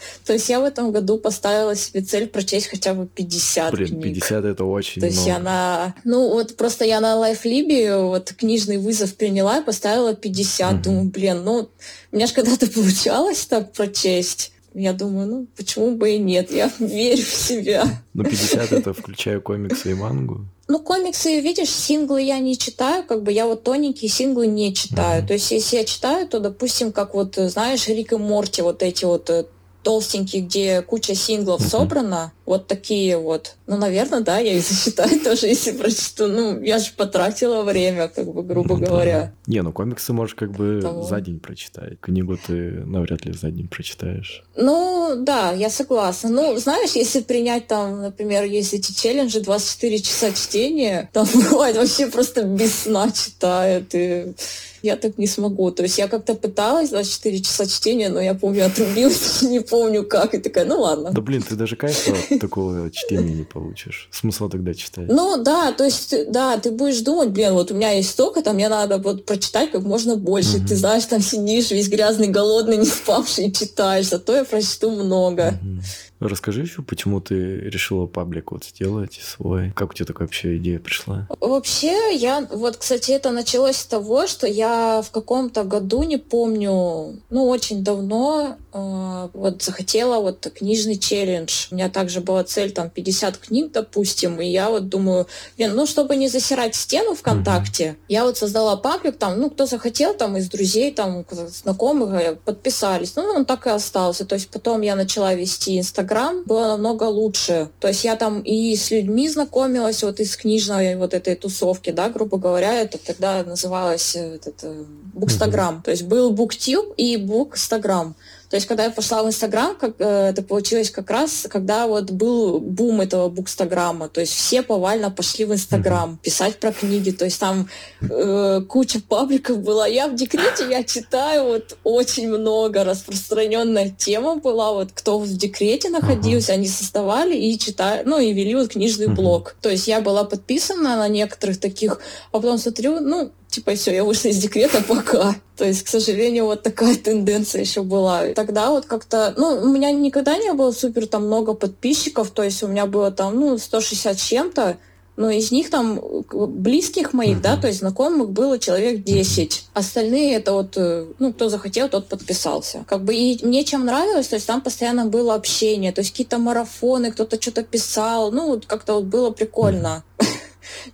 [LAUGHS] То есть я в этом году поставила себе цель прочесть хотя бы 50 Блин, книг. 50 это очень То есть много. она... Ну, вот просто я на лайфлибе вот книжный вызов приняла и поставила 50. Угу. Думаю, блин, ну, у меня же когда-то [LAUGHS] получалось так прочесть. Я думаю, ну, почему бы и нет? Я [LAUGHS] верю в себя. Ну, 50 это включая комиксы и мангу. Ну, комиксы, видишь, синглы я не читаю, как бы я вот тоненькие синглы не читаю. Mm-hmm. То есть, если я читаю, то, допустим, как вот, знаешь, Рик и Морти, вот эти вот э, толстенький, где куча синглов uh-huh. собрана, вот такие вот. Ну, наверное, да, я их засчитаю [LAUGHS] тоже, если прочту. Ну, я же потратила время, как бы, грубо ну, говоря. Да. Не, ну комиксы можешь как бы Того. за день прочитать. Книгу ты навряд ли за день прочитаешь. Ну, да, я согласна. Ну, знаешь, если принять там, например, есть эти челленджи 24 часа чтения, там [LAUGHS] бывает вообще просто без сна читают. И я так не смогу. То есть я как-то пыталась 24 часа чтения, но я помню, отрубилась, [LAUGHS] не помню как, и такая, ну ладно. Да блин, ты даже кайфа такого чтения не получишь. Смысла тогда читать? Ну да, то есть, да, ты будешь думать, блин, вот у меня есть столько, там мне надо вот прочитать как можно больше. Угу. Ты знаешь, там сидишь весь грязный, голодный, не спавший, читаешь, а то я прочту много. Угу. Расскажи еще, почему ты решила паблик вот сделать свой? Как у тебя такая вообще идея пришла? Вообще, я, вот, кстати, это началось с того, что я в каком-то году, не помню, ну, очень давно, э, вот, захотела вот книжный челлендж. У меня также была цель, там, 50 книг, допустим, и я вот думаю, блин, ну, чтобы не засирать стену ВКонтакте, mm-hmm. я вот создала паблик, там, ну, кто захотел, там, из друзей, там, знакомых, э, подписались. Ну, он так и остался. То есть потом я начала вести Инстаграм, Инстаграм было намного лучше. То есть я там и с людьми знакомилась, вот из книжной вот этой тусовки, да, грубо говоря, это тогда называлось э, этот, э, Букстаграм. Mm-hmm. То есть был Буктюб и Букстаграм. То есть, когда я пошла в Инстаграм, как, э, это получилось как раз, когда вот был бум этого букстаграма. То есть все повально пошли в Инстаграм писать про книги. То есть там э, куча пабликов была. Я в декрете, я читаю вот очень много. Распространенная тема была. Вот кто в декрете находился, они создавали и читали, ну и вели вот книжный блог. То есть я была подписана на некоторых таких, а потом смотрю, ну, типа, все, я вышла из декрета, [LAUGHS] пока. То есть, к сожалению, вот такая [LAUGHS] тенденция еще была. Тогда вот как-то, ну, у меня никогда не было супер там много подписчиков, то есть у меня было там, ну, 160 чем-то, но из них там близких моих, uh-huh. да, то есть знакомых было человек 10. Uh-huh. Остальные это вот, э, ну, кто захотел, тот подписался. Как бы и мне чем нравилось, то есть там постоянно было общение, то есть какие-то марафоны, кто-то что-то писал, ну, вот как-то вот было прикольно.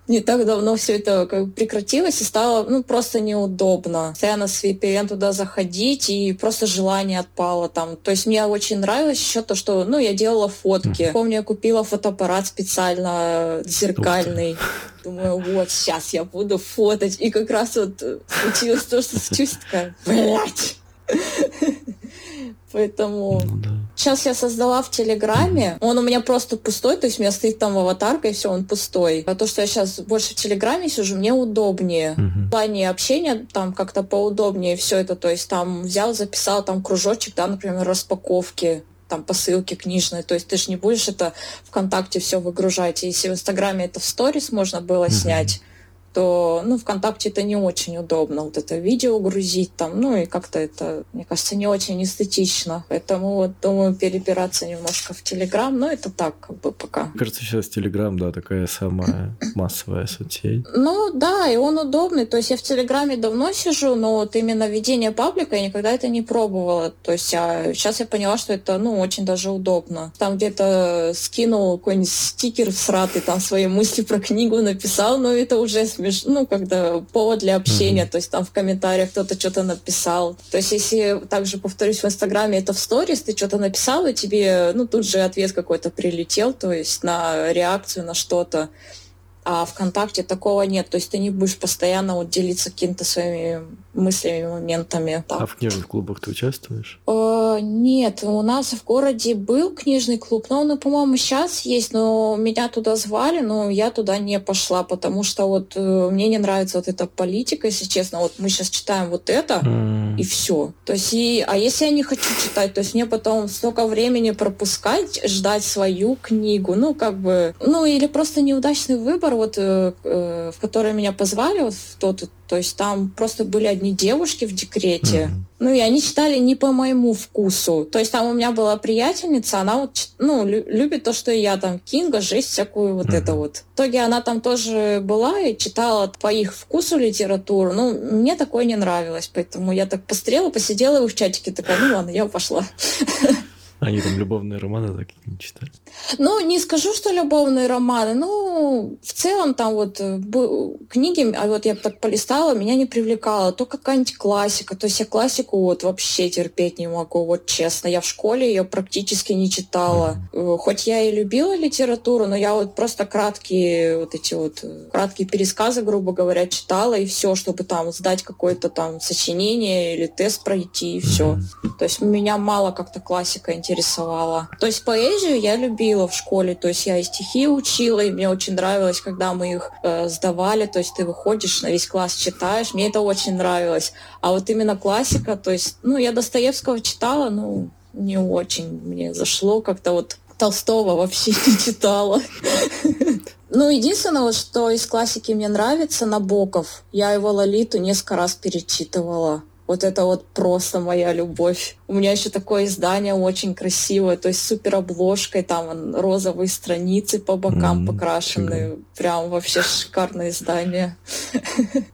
Не так давно все это как бы прекратилось и стало ну, просто неудобно. Постоянно с VPN туда заходить и просто желание отпало там. То есть мне очень нравилось еще то, что ну, я делала фотки. Mm. Помню, я купила фотоаппарат специально зеркальный. Думаю, вот сейчас я буду фотать. И как раз вот случилось то, что случилось такая, блядь. Поэтому ну, да. сейчас я создала в Телеграме, он у меня просто пустой, то есть у меня стоит там аватарка, и все, он пустой. А то, что я сейчас больше в Телеграме сижу, мне удобнее. В плане общения там как-то поудобнее все это, то есть там взял, записал там кружочек, да, например, распаковки там посылки книжные. То есть ты же не будешь это ВКонтакте все выгружать. Если в Инстаграме это в сторис можно было снять, то, ну, ВКонтакте это не очень удобно, вот это видео грузить там, ну, и как-то это, мне кажется, не очень эстетично. Поэтому вот думаю перебираться немножко в Телеграм, но это так, как бы пока. Кажется, сейчас Телеграм, да, такая самая [CLEARS THROAT] массовая соцсеть. Ну, да, и он удобный. То есть я в Телеграме давно сижу, но вот именно ведение паблика я никогда это не пробовала. То есть а сейчас я поняла, что это, ну, очень даже удобно. Там где-то скинул какой-нибудь стикер всратый, там свои мысли про книгу написал, но это уже смешно смеш... ну, когда повод для общения, mm-hmm. то есть там в комментариях кто-то что-то написал. То есть если также, повторюсь, в Инстаграме это в сторис, ты что-то написал, и тебе, ну, тут же ответ какой-то прилетел, то есть на реакцию на что-то. А ВКонтакте такого нет. То есть ты не будешь постоянно вот делиться какими-то своими мыслями, моментами. Так. А в книжных клубах ты участвуешь? Э, нет, у нас в городе был книжный клуб, но он, по-моему, сейчас есть, но меня туда звали, но я туда не пошла, потому что вот э, мне не нравится вот эта политика, если честно. Вот мы сейчас читаем вот это, mm. и все. То есть, и, а если я не хочу читать, то есть мне потом столько времени пропускать, ждать свою книгу, ну, как бы, ну, или просто неудачный выбор, вот, э, э, в который меня позвали, вот в тот, то есть там просто были одни девушки в декрете, mm-hmm. ну и они читали не по моему вкусу. То есть там у меня была приятельница, она вот, ну, лю- любит то, что и я там, Кинга, жесть всякую вот mm-hmm. это вот. В итоге она там тоже была и читала по их вкусу литературу. Ну, мне такое не нравилось, поэтому я так пострела, посидела в чатике, такая, ну ладно, я пошла. [LAUGHS] Они там любовные романы так не читали. Ну, не скажу, что любовные романы. Ну, в целом там вот э, книги, а вот я так полистала, меня не привлекало. То какая-нибудь классика. То есть я классику вот вообще терпеть не могу, вот честно. Я в школе ее практически не читала. Mm-hmm. Хоть я и любила литературу, но я вот просто краткие вот эти вот э, краткие пересказы, грубо говоря, читала и все, чтобы там сдать какое-то там сочинение или тест пройти и все. Mm-hmm. То есть меня мало как-то классика интересует интересовала. То есть поэзию я любила в школе, то есть я и стихи учила, и мне очень нравилось, когда мы их э, сдавали, то есть ты выходишь на весь класс читаешь, мне это очень нравилось. А вот именно классика, то есть, ну, я Достоевского читала, ну, не очень мне зашло, как-то вот Толстого вообще [LAUGHS] не читала. Ну, единственное, что из классики мне нравится, Набоков. Я его Лолиту несколько раз перечитывала. Вот это вот просто моя любовь. У меня еще такое издание очень красивое, то есть супер обложкой, там розовые страницы по бокам mm, покрашены. Фига. Прям вообще шикарное издание.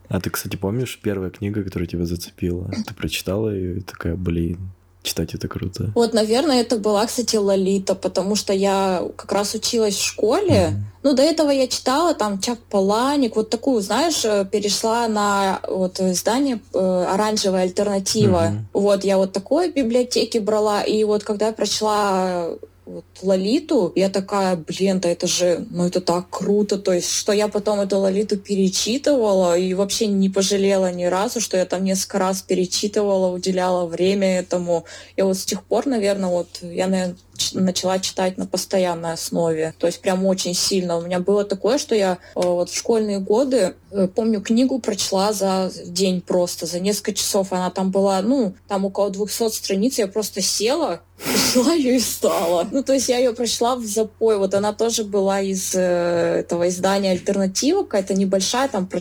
А ты, кстати, помнишь первая книга, которая тебя зацепила? Ты прочитала ее и такая, блин, Читать это круто. Вот, наверное, это была, кстати, Лолита, потому что я как раз училась в школе. Mm-hmm. Ну, до этого я читала там Чак Паланик, вот такую, знаешь, э, перешла на вот издание э, «Оранжевая альтернатива». Mm-hmm. Вот, я вот такое в библиотеке брала, и вот когда я прочла вот Лолиту, я такая, блин, да это же, ну это так круто, то есть, что я потом эту Лолиту перечитывала и вообще не пожалела ни разу, что я там несколько раз перечитывала, уделяла время этому. Я вот с тех пор, наверное, вот, я, наверное, начала читать на постоянной основе. То есть прям очень сильно. У меня было такое, что я э, вот в школьные годы, э, помню, книгу прочла за день просто, за несколько часов. Она там была, ну, там около 200 страниц. Я просто села, [LAUGHS] прочла ее и стала. Ну, то есть я ее прочла в запой. Вот она тоже была из э, этого издания «Альтернатива», какая-то небольшая, там про,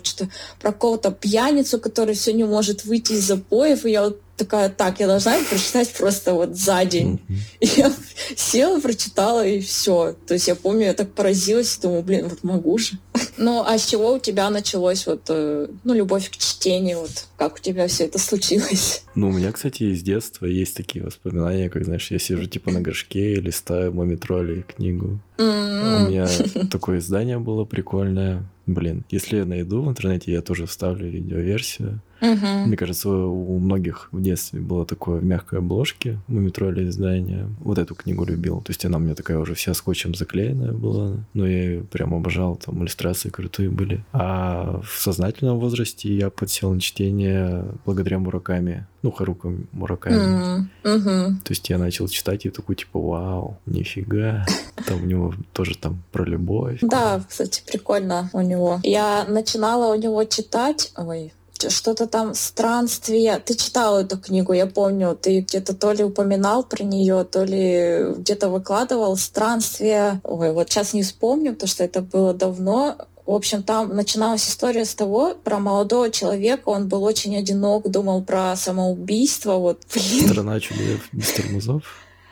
про какого-то пьяницу, который все не может выйти из запоев. И я вот такая, так, я должна прочитать просто вот за день. И я села, прочитала, и все. То есть я помню, я так поразилась, думаю, блин, вот могу же. Ну, а с чего у тебя началось вот, э, ну, любовь к чтению, вот, как у тебя все это случилось? Ну, у меня, кстати, из детства есть такие воспоминания, как, знаешь, я сижу типа на горшке и листаю Мумитроли книгу. Mm-hmm. У меня такое издание было прикольное. Блин, если я найду в интернете, я тоже вставлю видеоверсию. Угу. Мне кажется, у многих в детстве было такое в мягкой обложке «Мумитроль» издание. Вот эту книгу любил. То есть она у меня такая уже вся скотчем заклеенная была. Но я ее прям обожал, там иллюстрации крутые были. А в сознательном возрасте я подсел на чтение благодаря Мураками. Ну, Харука Мураками. Угу. То есть я начал читать и такой, типа, вау, нифига. Там у него тоже там про любовь. Да, кстати, прикольно у него. Я начинала у него читать, ой, что-то там странствие. Ты читал эту книгу, я помню. Ты где-то то ли упоминал про нее, то ли где-то выкладывал странствие. Ой, вот сейчас не вспомню, потому что это было давно. В общем, там начиналась история с того, про молодого человека, он был очень одинок, думал про самоубийство, вот, [LAUGHS] блин. Страна чудес без тормозов?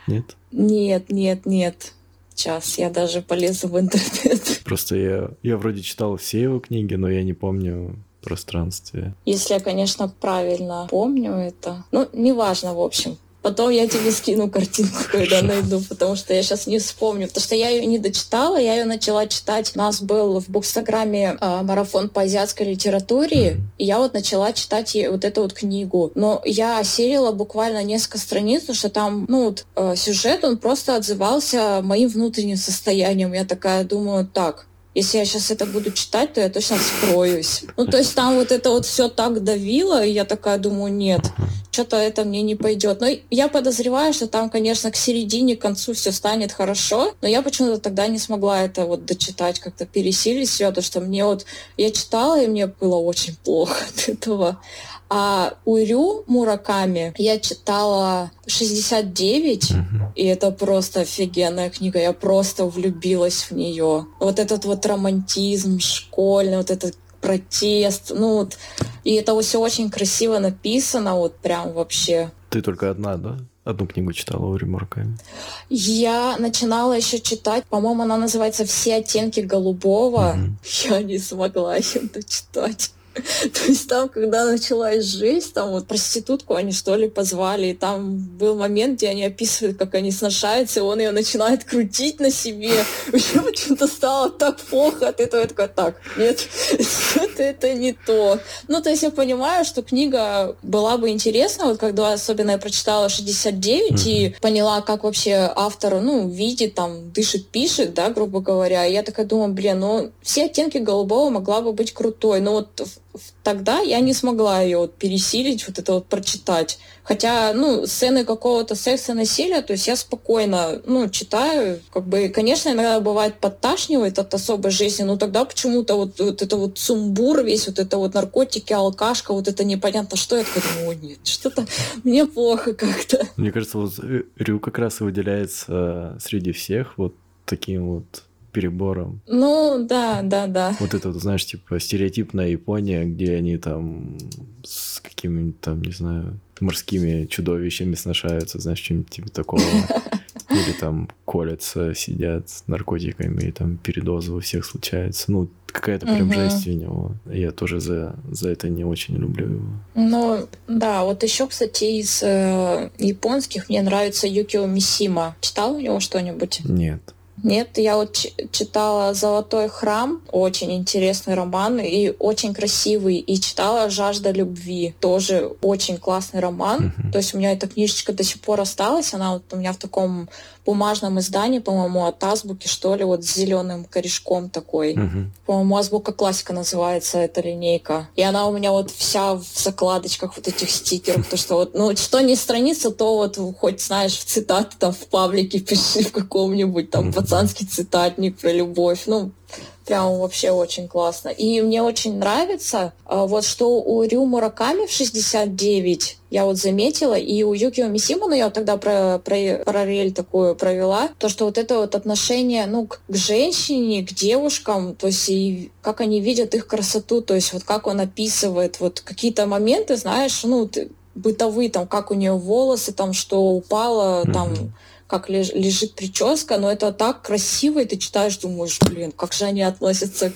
Нет? Нет, нет, нет. Сейчас я даже полезу в интернет. Просто я, я вроде читал все его книги, но я не помню пространстве. Если я, конечно, правильно помню это. Ну, неважно, в общем. Потом я тебе скину картинку, когда найду, потому что я сейчас не вспомню. Потому что я ее не дочитала, я ее начала читать. У нас был в Букстаграме э, марафон по азиатской литературе, mm-hmm. и я вот начала читать вот эту вот книгу. Но я осилила буквально несколько страниц, потому что там, ну, вот, э, сюжет, он просто отзывался моим внутренним состоянием. Я такая думаю, так, если я сейчас это буду читать, то я точно вскроюсь. Ну, то есть там вот это вот все так давило, и я такая думаю, нет, что-то это мне не пойдет. Но я подозреваю, что там, конечно, к середине, к концу все станет хорошо, но я почему-то тогда не смогла это вот дочитать, как-то пересилить себя, потому что мне вот, я читала, и мне было очень плохо от этого. А Урю Мураками я читала 69, угу. и это просто офигенная книга. Я просто влюбилась в нее. Вот этот вот романтизм школьный, вот этот протест, ну вот, и это все очень красиво написано, вот прям вообще. Ты только одна, да? Одну книгу читала Ури Мураками? Я начинала еще читать, по-моему, она называется «Все оттенки голубого». Угу. Я не смогла ее дочитать. [LAUGHS] То есть там, когда началась жизнь, там вот проститутку они что ли позвали, и там был момент, где они описывают, как они сношаются, и он ее начинает крутить на себе. [LAUGHS] Мне почему-то стало так плохо от этого. Я такая, так, нет, [LAUGHS] это, это не то. Ну, то есть я понимаю, что книга была бы интересна, вот когда особенно я прочитала 69 mm-hmm. и поняла, как вообще автор, ну, видит, там, дышит, пишет, да, грубо говоря. И я такая думаю, блин, ну, все оттенки голубого могла бы быть крутой. Но вот тогда я не смогла ее вот пересилить, вот это вот прочитать. Хотя, ну, сцены какого-то секса, насилия, то есть я спокойно, ну, читаю, как бы, конечно, иногда бывает подташнивает от особой жизни, но тогда почему-то вот, вот это вот сумбур весь, вот это вот наркотики, алкашка, вот это непонятно что, я такая думаю, нет, что-то мне плохо как-то. Мне кажется, вот Рю как раз и выделяется среди всех вот таким вот перебором. Ну, да, да, да. Вот это, вот, знаешь, типа стереотипная Япония, где они там с какими-нибудь там, не знаю, морскими чудовищами сношаются, знаешь, что-нибудь типа такого. [LAUGHS] Или там колятся, сидят с наркотиками, и там передозы у всех случается. Ну, какая-то прям жесть у него. Я тоже за, за это не очень люблю его. Ну, да, вот еще, кстати, из э, японских мне нравится Юкио Мисима. Читал у него что-нибудь? Нет. Нет, я вот читала «Золотой храм», очень интересный роман и очень красивый, и читала «Жажда любви», тоже очень классный роман. Mm-hmm. То есть у меня эта книжечка до сих пор осталась, она вот у меня в таком бумажном издании, по-моему, от Азбуки, что ли, вот с зеленым корешком такой. Uh-huh. По-моему, Азбука классика называется эта линейка. И она у меня вот вся в закладочках вот этих стикеров, то что вот, ну, что не страница, то вот хоть, знаешь, в цитаты там в паблике пиши в каком-нибудь там пацанский цитатник про любовь. Ну, Прям вообще очень классно. И мне очень нравится, а, вот что у Рю Мураками в 69 я вот заметила, и у Юкио Мисима, ну я тогда про, про параллель такую провела, то, что вот это вот отношение, ну, к, к женщине, к девушкам, то есть и как они видят их красоту, то есть вот как он описывает вот какие-то моменты, знаешь, ну, ты, бытовые, там, как у нее волосы, там, что упало, mm-hmm. там, как лежит прическа, но это так красиво, и ты читаешь, думаешь, блин, как же они относятся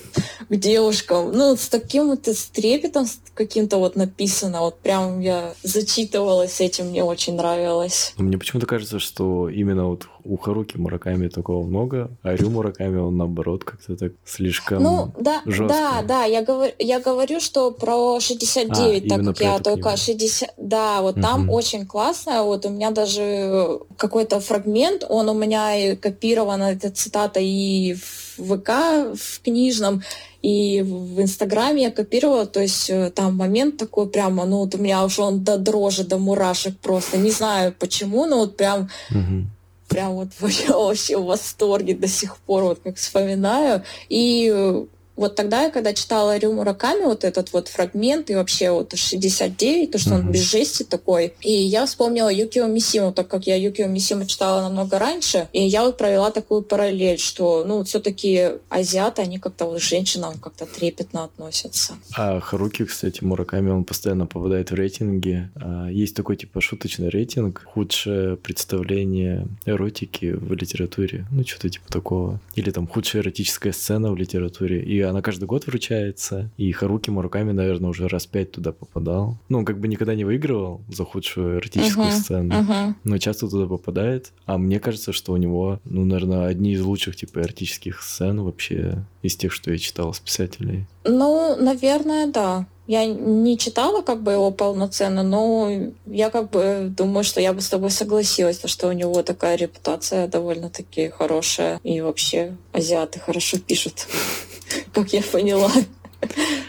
к девушкам. Ну, с таким вот с трепетом каким-то вот написано, вот прям я зачитывалась этим, мне очень нравилось. Мне почему-то кажется, что именно вот у Харуки Мураками такого много, а Рю Мураками он наоборот как-то так слишком Ну, да, жестко. да, да, я, говорю, я говорю, что про 69, а, так как я только книгу. 60... Да, вот угу. там очень классно, вот у меня даже какой-то фрагмент, он у меня копирован, эта цитата и в ВК, в книжном, и в Инстаграме я копировала, то есть э, там момент такой прямо, ну вот у меня уже он до дрожи, до мурашек просто, не знаю почему, но вот прям угу прям вот [LAUGHS] я вообще в восторге до сих пор, вот как вспоминаю. И вот тогда я, когда читала Рю Мураками, вот этот вот фрагмент, и вообще вот 69, то, что mm-hmm. он без жести такой, и я вспомнила Юкио Мисиму, так как я Юкио Мисиму читала намного раньше, и я вот провела такую параллель, что, ну, все-таки азиаты, они как-то вот к женщинам как-то трепетно относятся. А Харуки, кстати, Мураками, он постоянно попадает в рейтинги. А есть такой, типа, шуточный рейтинг, худшее представление эротики в литературе, ну, что-то типа такого. Или там худшая эротическая сцена в литературе. И она каждый год вручается, и Харуки Мураками, наверное, уже раз пять туда попадал. Ну, он как бы никогда не выигрывал за худшую эротическую uh-huh, сцену, uh-huh. но часто туда попадает. А мне кажется, что у него, ну, наверное, одни из лучших, типа, эротических сцен вообще из тех, что я читал с писателей. Ну, наверное, да. Я не читала как бы его полноценно, но я как бы думаю, что я бы с тобой согласилась, то, что у него такая репутация довольно-таки хорошая. И вообще азиаты хорошо пишут, [LAUGHS] как я поняла.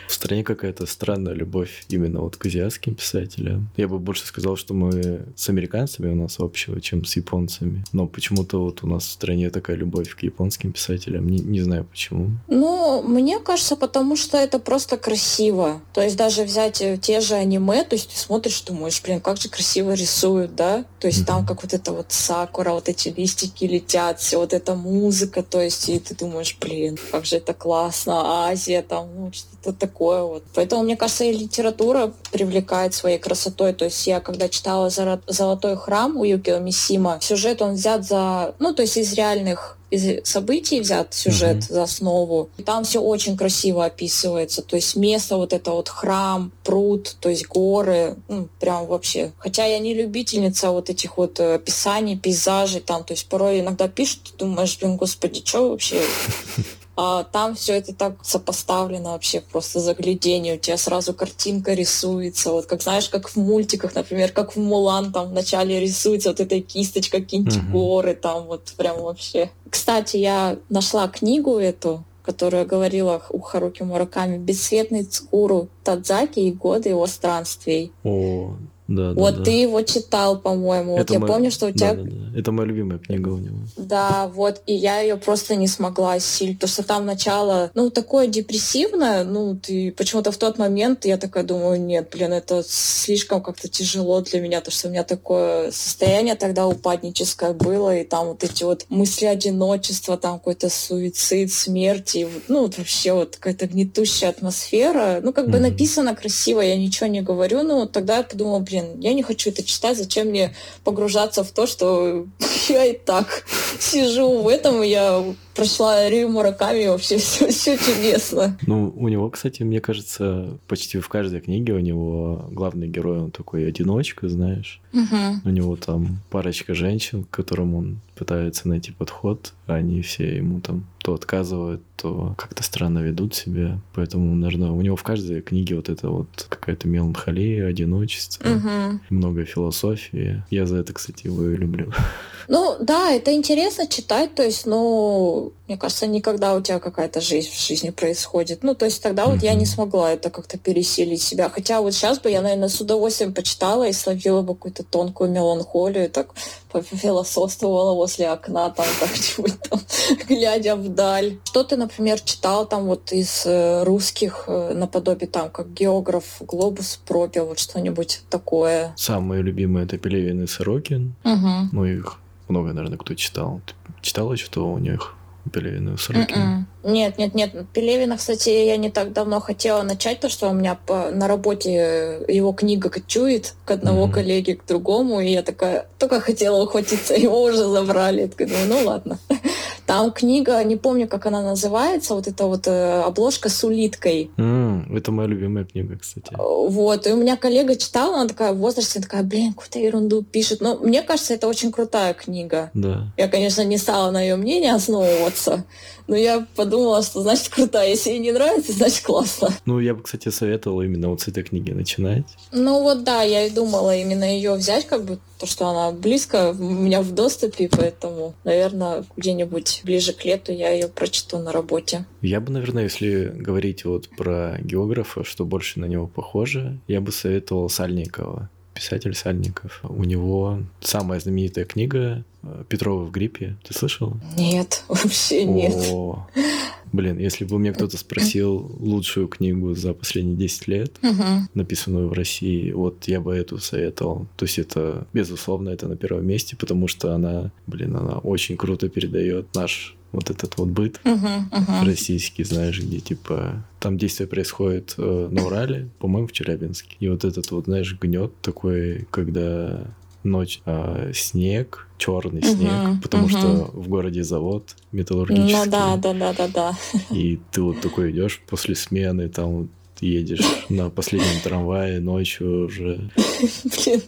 В стране какая-то странная любовь именно вот к азиатским писателям. Я бы больше сказал, что мы с американцами у нас общего, чем с японцами. Но почему-то вот у нас в стране такая любовь к японским писателям. Не, не знаю почему. Ну, мне кажется, потому что это просто красиво. То есть даже взять э, те же аниме, то есть ты смотришь, думаешь, блин, как же красиво рисуют, да? То есть mm-hmm. там как вот это вот сакура, вот эти листики летят, все вот эта музыка, то есть и ты думаешь, блин, как же это классно, Азия там, ну, что-то такое вот. Поэтому, мне кажется, и литература привлекает своей красотой. То есть я, когда читала «Золотой храм» у Юкио Мисима, сюжет он взят за, ну, то есть из реальных из событий взят сюжет mm-hmm. за основу. И там все очень красиво описывается. То есть место вот это вот храм, пруд, то есть горы, ну, прям вообще. Хотя я не любительница вот этих вот э, описаний, пейзажей там. То есть порой иногда пишут, ты думаешь, блин, господи, что вообще [LAUGHS] а там все это так сопоставлено вообще просто заглядение. У тебя сразу картинка рисуется. Вот как знаешь, как в мультиках, например, как в Мулан, там вначале рисуется вот эта кисточка, какие-нибудь угу. горы, там вот прям вообще. Кстати, я нашла книгу эту, которая говорила у Харуки Мураками «Бесцветный Цкуру Тадзаки и годы его странствий». О, да, вот да, ты его читал, по-моему. Вот я мой... помню, что у тебя... Да, да, да. Это моя любимая книга у него. Да, вот, и я ее просто не смогла осилить, потому что там начало, ну, такое депрессивное, ну, ты почему-то в тот момент я такая думаю, нет, блин, это слишком как-то тяжело для меня, потому что у меня такое состояние тогда упадническое было, и там вот эти вот мысли одиночества, там какой-то суицид, смерть, и, ну, вот вообще вот какая-то гнетущая атмосфера. Ну, как mm-hmm. бы написано красиво, я ничего не говорю, но тогда я подумала, блин, блин, я не хочу это читать, зачем мне погружаться в то, что [LAUGHS] я и так [LAUGHS] сижу в этом, я прошла Рию Мураками, вообще все, [LAUGHS] все чудесно. Ну, у него, кстати, мне кажется, почти в каждой книге у него главный герой, он такой одиночка, знаешь. Угу. У него там парочка женщин, к которым он пытается найти подход, а они все ему там то отказывают, то как-то странно ведут себя. Поэтому, наверное, у него в каждой книге вот это вот какая-то меланхолия, одиночество, угу. много философии. Я за это, кстати, его и люблю. Ну, да, это интересно читать, то есть, ну, мне кажется, никогда у тебя какая-то жизнь в жизни происходит. Ну, то есть тогда mm-hmm. вот я не смогла это как-то пересилить себя. Хотя вот сейчас бы я, наверное, с удовольствием почитала и словила бы какую-то тонкую меланхолию, так пофилософствовала возле окна, там [LAUGHS] как-нибудь там, глядя вдаль. Что ты, например, читал там вот из э, русских э, наподобие там, как географ Глобус пропил, вот что-нибудь такое? Самые любимые это Пелевин и Сорокин. Угу. Ну, их много, наверное, кто читал. Ты читала что у них? Пелевина «Сороки»? М-м. Нет, нет, нет. Пелевина, кстати, я не так давно хотела начать, то, что у меня по, на работе его книга кочует к одного mm-hmm. коллеги, к другому, и я такая, только хотела ухватиться, его уже забрали. Я такая, думаю, ну ладно. Там книга, не помню, как она называется, вот эта вот э, обложка с улиткой. Mm, это моя любимая книга, кстати. Вот, и у меня коллега читала, она такая в возрасте, такая, блин, какую-то ерунду пишет. Но мне кажется, это очень крутая книга. Да. Я, конечно, не стала на ее мнение основываться, но я подумала, что значит крутая. Если ей не нравится, значит классно. Ну, я бы, кстати, советовала именно вот с этой книги начинать. Ну вот да, я и думала именно ее взять, как бы то, что она близко у меня в доступе, поэтому, наверное, где-нибудь ближе к лету я ее прочту на работе. Я бы, наверное, если говорить вот про географа, что больше на него похоже, я бы советовал Сальникова писатель Сальников. У него самая знаменитая книга э, Петрова в гриппе. Ты слышал? Нет, [LAUGHS] вообще нет. О, блин, если бы мне кто-то спросил лучшую книгу за последние 10 лет, угу. написанную в России, вот я бы эту советовал. То есть это, безусловно, это на первом месте, потому что она, блин, она очень круто передает наш вот этот вот быт uh-huh, uh-huh. российский, знаешь, где типа там действие происходит э, на Урале, по-моему, в Челябинске. И вот этот вот, знаешь, гнет такой, когда ночь, а, снег, черный uh-huh, снег, потому uh-huh. что в городе завод металлургический. Ну да, да, да, да, да. И ты вот такой идешь после смены, там едешь на последнем трамвае ночью уже. Блин,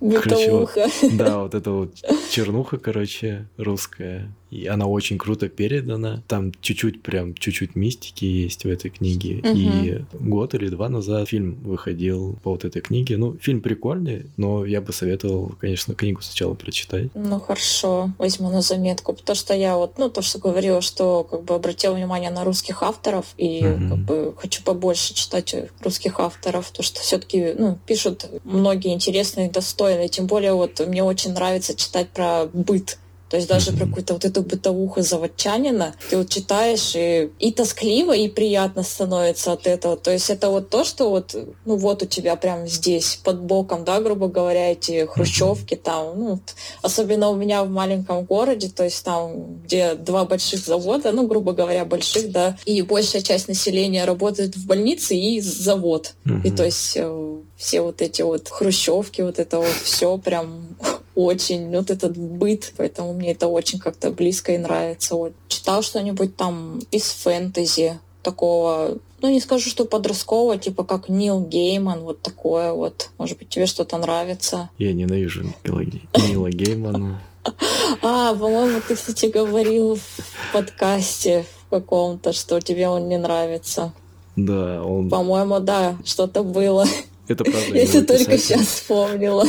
металлуха. Да, вот это вот чернуха, короче, русская. И она очень круто передана. Там чуть-чуть, прям чуть-чуть мистики есть в этой книге. Угу. И год или два назад фильм выходил по вот этой книге. Ну, фильм прикольный, но я бы советовал, конечно, книгу сначала прочитать. Ну, хорошо, возьму на заметку. Потому что я вот, ну, то, что говорила, что как бы обратила внимание на русских авторов и угу. как бы хочу побольше читать русских авторов, то что все-таки, ну, пишут многие интересные, достойные. Тем более вот мне очень нравится читать про быт то есть даже про какую-то вот эту бытовуху заводчанина ты вот читаешь, и, и тоскливо, и приятно становится от этого. То есть это вот то, что вот, ну вот у тебя прям здесь, под боком, да, грубо говоря, эти хрущевки там, ну, особенно у меня в маленьком городе, то есть там, где два больших завода, ну, грубо говоря, больших, да, и большая часть населения работает в больнице и завод. И то есть э, все вот эти вот хрущевки, вот это вот все прям очень, вот этот быт, поэтому мне это очень как-то близко и нравится. Вот. Читал что-нибудь там из фэнтези, такого, ну не скажу, что подросткового, типа как Нил Гейман, вот такое вот. Может быть, тебе что-то нравится? Я ненавижу Нила, Геймана. [LAUGHS] А, по-моему, ты, кстати, говорил в подкасте в каком-то, что тебе он не нравится. Да, он... По-моему, да, что-то было. Это правда. Я [LAUGHS] только сейчас вспомнила.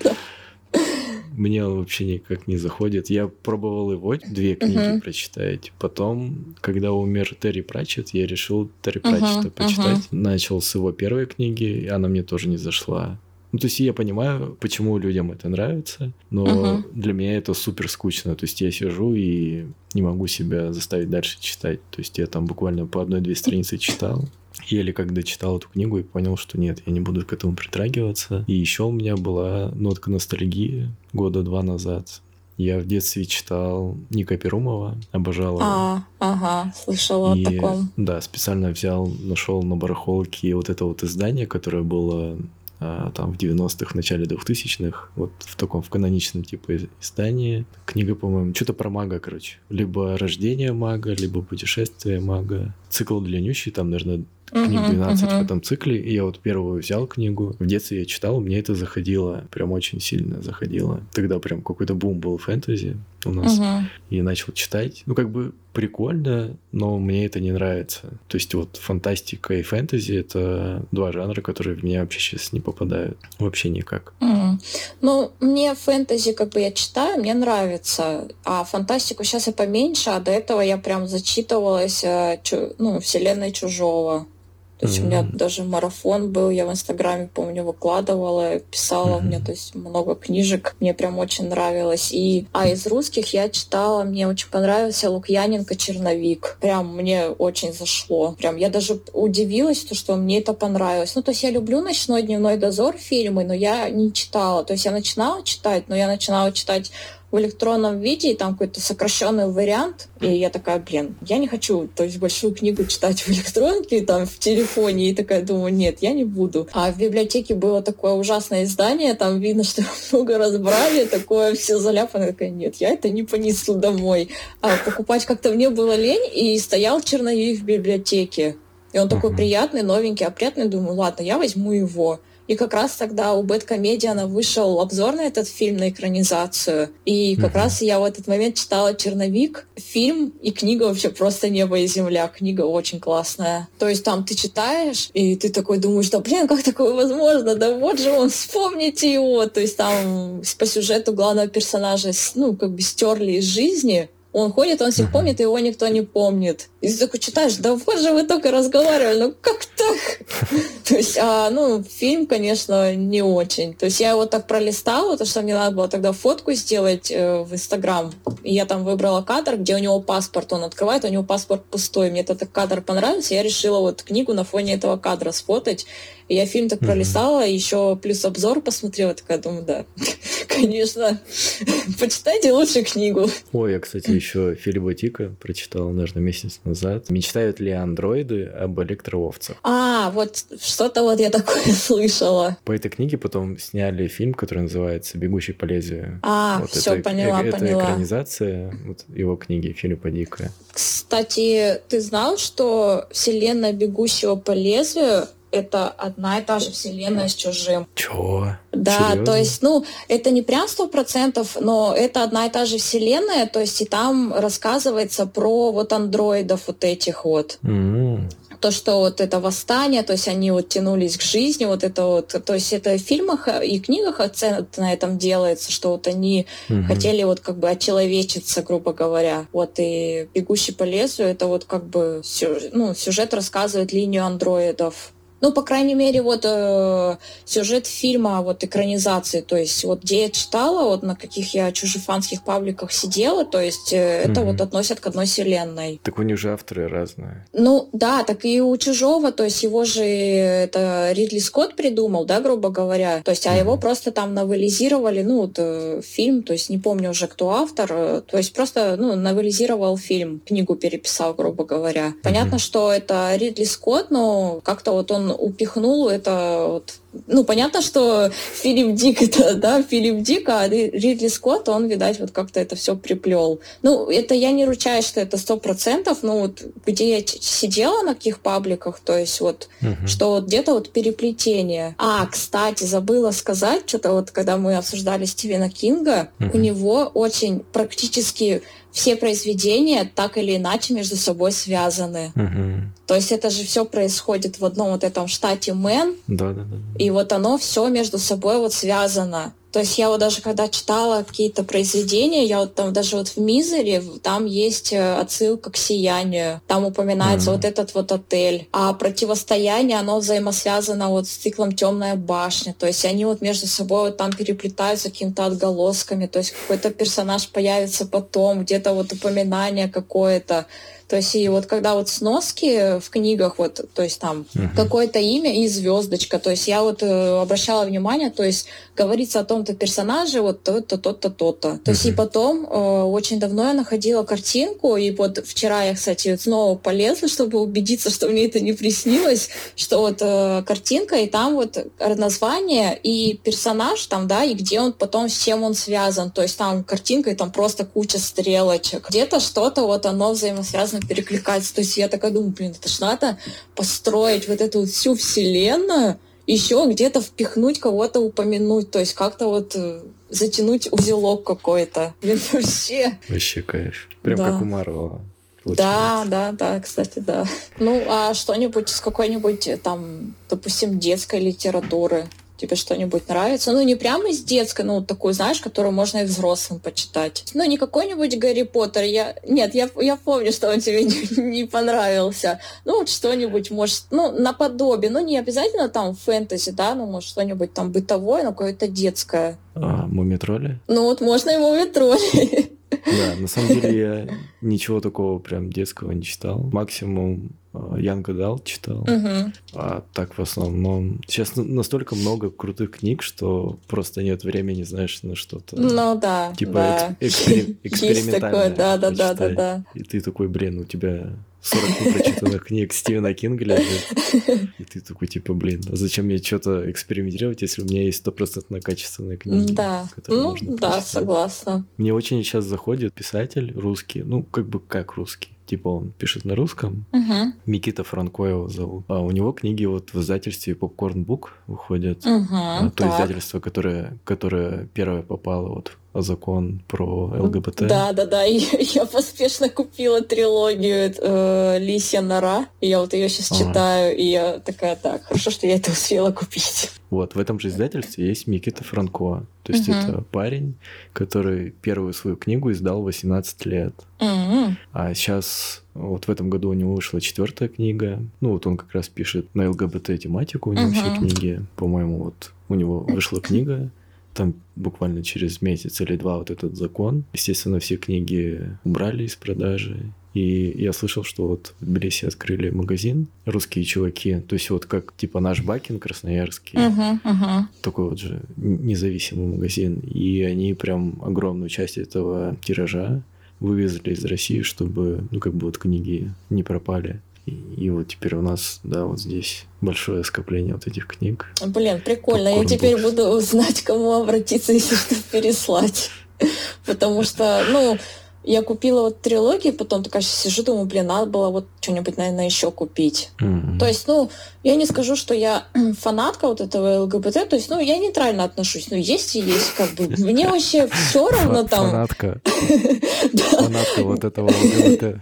[LAUGHS] Мне он вообще никак не заходит. Я пробовал его две книги uh-huh. прочитать. Потом, когда умер Терри Пратчет, я решил Терри Пратчета uh-huh. почитать. Uh-huh. Начал с его первой книги, и она мне тоже не зашла. Ну, то есть я понимаю, почему людям это нравится, но uh-huh. для меня это супер скучно. То есть я сижу и не могу себя заставить дальше читать. То есть я там буквально по одной-две страницы читал, еле когда читал эту книгу и понял, что нет, я не буду к этому притрагиваться. И еще у меня была нотка ностальгии года два назад. Я в детстве читал Ника Перумова, обожал А, ага, слышала и, о таком. Да, специально взял, нашел на барахолке вот это вот издание, которое было а, там в 90-х, в начале 2000-х, вот в таком, в каноничном типа издании. Книга, по-моему, что-то про мага, короче. Либо рождение мага, либо путешествие мага. Цикл длиннющий, там, наверное, книг 12 uh-huh, uh-huh. в этом цикле, и я вот первую взял книгу. В детстве я читал, мне это заходило, прям очень сильно заходило. Тогда прям какой-то бум был фэнтези у нас, uh-huh. и начал читать. Ну, как бы прикольно, но мне это не нравится. То есть вот фантастика и фэнтези — это два жанра, которые в меня вообще сейчас не попадают. Вообще никак. Uh-huh. Ну, мне фэнтези, как бы я читаю, мне нравится, а фантастику сейчас я поменьше, а до этого я прям зачитывалась, э, ну, вселенной Чужого. То есть mm-hmm. у меня даже марафон был, я в Инстаграме, помню, выкладывала, писала, mm-hmm. меня то есть много книжек, мне прям очень нравилось. И, а из русских я читала, мне очень понравился Лукьяненко «Черновик». Прям мне очень зашло. Прям я даже удивилась, то, что мне это понравилось. Ну, то есть я люблю «Ночной дневной дозор» фильмы, но я не читала. То есть я начинала читать, но я начинала читать в электронном виде, и там какой-то сокращенный вариант. И я такая, блин, я не хочу, то есть большую книгу читать в электронке, там, в телефоне, и такая думаю, нет, я не буду. А в библиотеке было такое ужасное издание, там видно, что [LAUGHS] много разбрали, такое все заляпано. Я такая, нет, я это не понесу домой. А покупать как-то мне было лень, и стоял черновик в библиотеке. И он такой приятный, новенький, опрятный. Думаю, ладно, я возьму его. И как раз тогда у Бэткомедиана вышел обзор на этот фильм, на экранизацию. И как раз я в этот момент читала черновик, фильм и книга вообще просто небо и земля. Книга очень классная. То есть там ты читаешь, и ты такой думаешь, да блин, как такое возможно? Да вот же он, вспомните его. То есть там по сюжету главного персонажа, ну, как бы стерли из жизни, он ходит, он всех помнит, и его никто не помнит. И ты такой читаешь, да вот же вы только разговаривали, ну как так? [LAUGHS] То есть, а, ну, фильм, конечно, не очень. То есть я его так пролистала, потому что мне надо было тогда фотку сделать э, в Инстаграм. И я там выбрала кадр, где у него паспорт, он открывает, у него паспорт пустой. Мне этот кадр понравился, я решила вот книгу на фоне этого кадра сфотать. И я фильм так пролистала, mm-hmm. еще плюс обзор посмотрела, такая думаю, да, [LAUGHS] конечно, почитайте лучше книгу. Ой, я, кстати, еще Филиппа Тика прочитал, наверное, месяц назад. Мечтают ли андроиды об электроовцах? А, вот что-то вот я такое [LAUGHS] слышала. По этой книге потом сняли фильм, который называется «Бегущий по лезвию». А, вот все, это, поняла, это поняла. экранизация вот, его книги Филиппа Дика. Кстати, ты знал, что вселенная «Бегущего по лезвию» это одна и та же вселенная с чужим. Чего? Да, Серьезно? то есть, ну, это не прям сто процентов, но это одна и та же вселенная, то есть и там рассказывается про вот андроидов вот этих вот. Mm-hmm. То, что вот это восстание, то есть они вот тянулись к жизни, вот это вот, то есть это в фильмах и книгах акцент на этом делается, что вот они mm-hmm. хотели вот как бы очеловечиться, грубо говоря. Вот и «Бегущий по лесу» это вот как бы ну, сюжет рассказывает линию андроидов ну, по крайней мере, вот э, сюжет фильма, вот экранизации, то есть вот где я читала, вот на каких я чужефанских пабликах сидела, то есть э, это mm-hmm. вот относят к одной вселенной. Так у них же авторы разные. Ну, да, так и у Чужого, то есть его же это Ридли Скотт придумал, да, грубо говоря, то есть, а mm-hmm. его просто там новелизировали, ну, вот, э, фильм, то есть не помню уже, кто автор, э, то есть просто, ну, новелизировал фильм, книгу переписал, грубо говоря. Понятно, mm-hmm. что это Ридли Скотт, но как-то вот он упихнул это вот ну, понятно, что Филипп Дик это, да, Филипп Дик, а Ридли Скотт, он, видать, вот как-то это все приплел. Ну, это я не ручаюсь, что это сто процентов, но вот где я сидела на каких пабликах, то есть вот, uh-huh. что вот где-то вот переплетение. А, кстати, забыла сказать, что-то вот, когда мы обсуждали Стивена Кинга, uh-huh. у него очень практически все произведения так или иначе между собой связаны. Uh-huh. То есть это же все происходит в одном вот этом штате Мэн. Да, да, да. И вот оно все между собой вот связано. То есть я вот даже когда читала какие-то произведения, я вот там даже вот в Мизере, там есть э, отсылка к сиянию, там упоминается mm-hmm. вот этот вот отель. А противостояние, оно взаимосвязано вот с циклом Темная башня. То есть они вот между собой вот там переплетаются какими-то отголосками. То есть какой-то персонаж появится потом, где-то вот упоминание какое-то. То есть и вот когда вот сноски в книгах, вот, то есть там uh-huh. какое-то имя и звездочка, то есть я вот э, обращала внимание, то есть говорится о том-то персонаже, вот то-то, то-то, то-то. То uh-huh. есть и потом э, очень давно я находила картинку, и вот вчера я, кстати, снова полезла, чтобы убедиться, что мне это не приснилось, что вот э, картинка, и там вот название и персонаж там, да, и где он потом, с чем он связан. То есть там картинка, и там просто куча стрелочек. Где-то что-то вот оно взаимосвязано классно перекликается. То есть я такая думаю, блин, это ж надо построить вот эту всю вселенную, еще где-то впихнуть кого-то, упомянуть, то есть как-то вот э, затянуть узелок какой-то. Блин, [LAUGHS] вообще. Вообще, кайф. Прям да. как у Марвела. Да, да, да, кстати, да. Ну, а что-нибудь с какой-нибудь э, там, допустим, детской литературы? Тебе что-нибудь нравится. Ну, не прямо из детской, ну, такую, знаешь, которую можно и взрослым почитать. Ну, не какой-нибудь Гарри Поттер. Я... Нет, я, я помню, что он тебе [LAUGHS] не, не понравился. Ну, вот что-нибудь, может, ну, наподобие. Ну, не обязательно там фэнтези, да, ну, может, что-нибудь там бытовое, но какое-то детское. А, мумитроли? Ну, вот можно и мумитроли. [LAUGHS] Да, на самом деле я ничего такого прям детского не читал. Максимум Янг Дал читал. Мгм. А так в основном... Сейчас на- настолько много крутых книг, что просто нет времени, знаешь, на что-то... Ну да, Типа да. экс- экспери- [LAUGHS] Есть экспериментальное такое, да, да, да, да, да. И ты такой, блин, у тебя 40 непрочитанных книг Стивена Кинга лежит. И ты такой, типа, блин, а зачем мне что-то экспериментировать, если у меня есть стопроцентно качественные книги, Да, ну да, согласна. Мне очень сейчас заходит писатель русский, ну, как бы как русский. Типа он пишет на русском, Мгм. Микита Франко его зовут. А у него книги вот в издательстве Popcorn Book выходят. А, Мгм, То так. издательство, которое, которое первое попало вот закон про ЛГБТ. Да, да, да. [LAUGHS] Я поспешно купила трилогию э, Лисья нора. И я вот ее сейчас Ага. читаю, и я такая, так, хорошо, что я это успела купить. Вот, в этом же издательстве есть Микита Франко. То есть Мгм. это парень, который первую свою книгу издал в 18 лет. М, А сейчас, вот в этом году у него вышла четвертая книга. Ну, вот он как раз пишет на ЛГБТ-тематику, у него все Мгм. книги. По-моему, вот у него вышла книга, там буквально через месяц или два вот этот закон. Естественно, все книги убрали из продажи. И я слышал, что вот в Тбилиси открыли магазин «Русские чуваки». То есть вот как типа наш Бакин красноярский мгм, мгм. такой вот же независимый магазин. И они прям огромную часть этого тиража вывезли из России, чтобы, ну, как бы вот книги не пропали. И, и вот теперь у нас, да, вот здесь большое скопление вот этих книг. Блин, прикольно. Я теперь буду [LAUGHS] знать, кому обратиться, если что переслать. [LAUGHS] Потому что, ну, я купила вот трилогии, потом такая сижу, думаю, блин, надо было вот что-нибудь, наверное, еще купить. Мгм. То есть, ну, я не скажу, что я [CLEARS THROAT] фанатка вот этого ЛГБТ, то есть, ну, я нейтрально отношусь, ну, есть и есть, как бы, мне вообще все равно там. Фанатка, [LAUGHS] фанатка вот этого ЛГБТ.